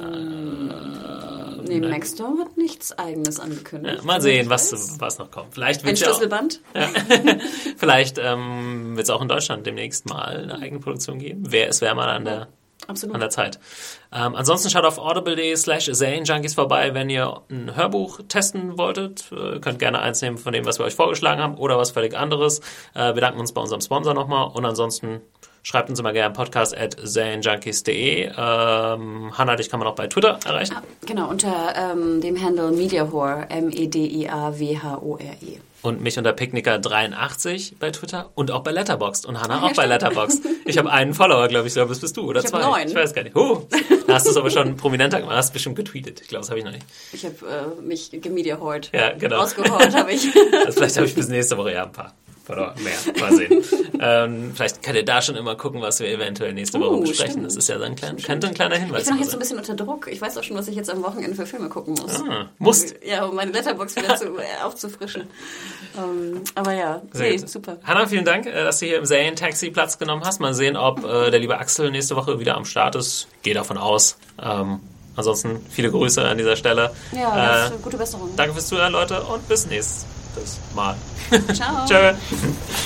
Äh, nee, Maxdome hat nichts eigenes angekündigt. Ja, mal sehen, was, was noch kommt. Vielleicht Ein Schlüsselband? Auch, [laughs] ja. Vielleicht ähm, wird es auch in Deutschland demnächst mal eine eigene Produktion geben. Wer es wäre mal an der Absolut. an der Zeit. Ähm, ansonsten schaut auf audible.de slash Junkies vorbei, wenn ihr ein Hörbuch testen wolltet. Äh, könnt gerne eins nehmen von dem, was wir euch vorgeschlagen haben oder was völlig anderes. Äh, bedanken uns bei unserem Sponsor nochmal und ansonsten schreibt uns immer gerne podcast at zanejunkies.de. Ähm, Hanna, dich kann man auch bei Twitter erreichen. Ah, genau, unter ähm, dem Handle Mediahore, M-E-D-I-A-W-H-O-R-E und mich unter Picknicker83 bei Twitter und auch bei Letterboxd und Hannah auch bei Letterboxd. Ich habe einen Follower, glaube ich, das bist du oder ich zwei. Neun. Ich weiß gar nicht. Huh. Da hast du es aber schon prominenter gemacht, hast bestimmt getweetet. Ich glaube, das habe ich noch nicht. Ich habe äh, mich gemediahort. Ja, genau. Ausgehort habe ich. [laughs] Also vielleicht habe ich bis nächste Woche ja ein paar. Oder mehr. Mal sehen. [laughs] ähm, vielleicht könnt ihr da schon immer gucken, was wir eventuell nächste Woche uh, besprechen. Stimmt. Das ist ja dann klein, könnte ein kleiner Hinweis. Ich bin auch jetzt so ein bisschen unter Druck. Ich weiß auch schon, was ich jetzt am Wochenende für Filme gucken muss. Ah, musst. Ja, um meine Letterbox wieder zu, [laughs] äh, aufzufrischen. Ähm, aber ja, nee, super. Hanna, vielen Dank, äh, dass du hier im Serien-Taxi Platz genommen hast. Mal sehen, ob äh, der liebe Axel nächste Woche wieder am Start ist. Gehe davon aus. Ähm, ansonsten viele Grüße an dieser Stelle. Ja, äh, gute Besserung. Danke fürs Zuhören, Leute, und bis nächstes Mal. [laughs] [laughs] Ciao. Tschö.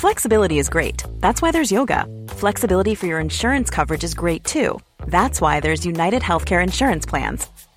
Flexibility is great. That's why there's yoga. Flexibility for your insurance coverage is great too. That's why there's United Healthcare Insurance Plans.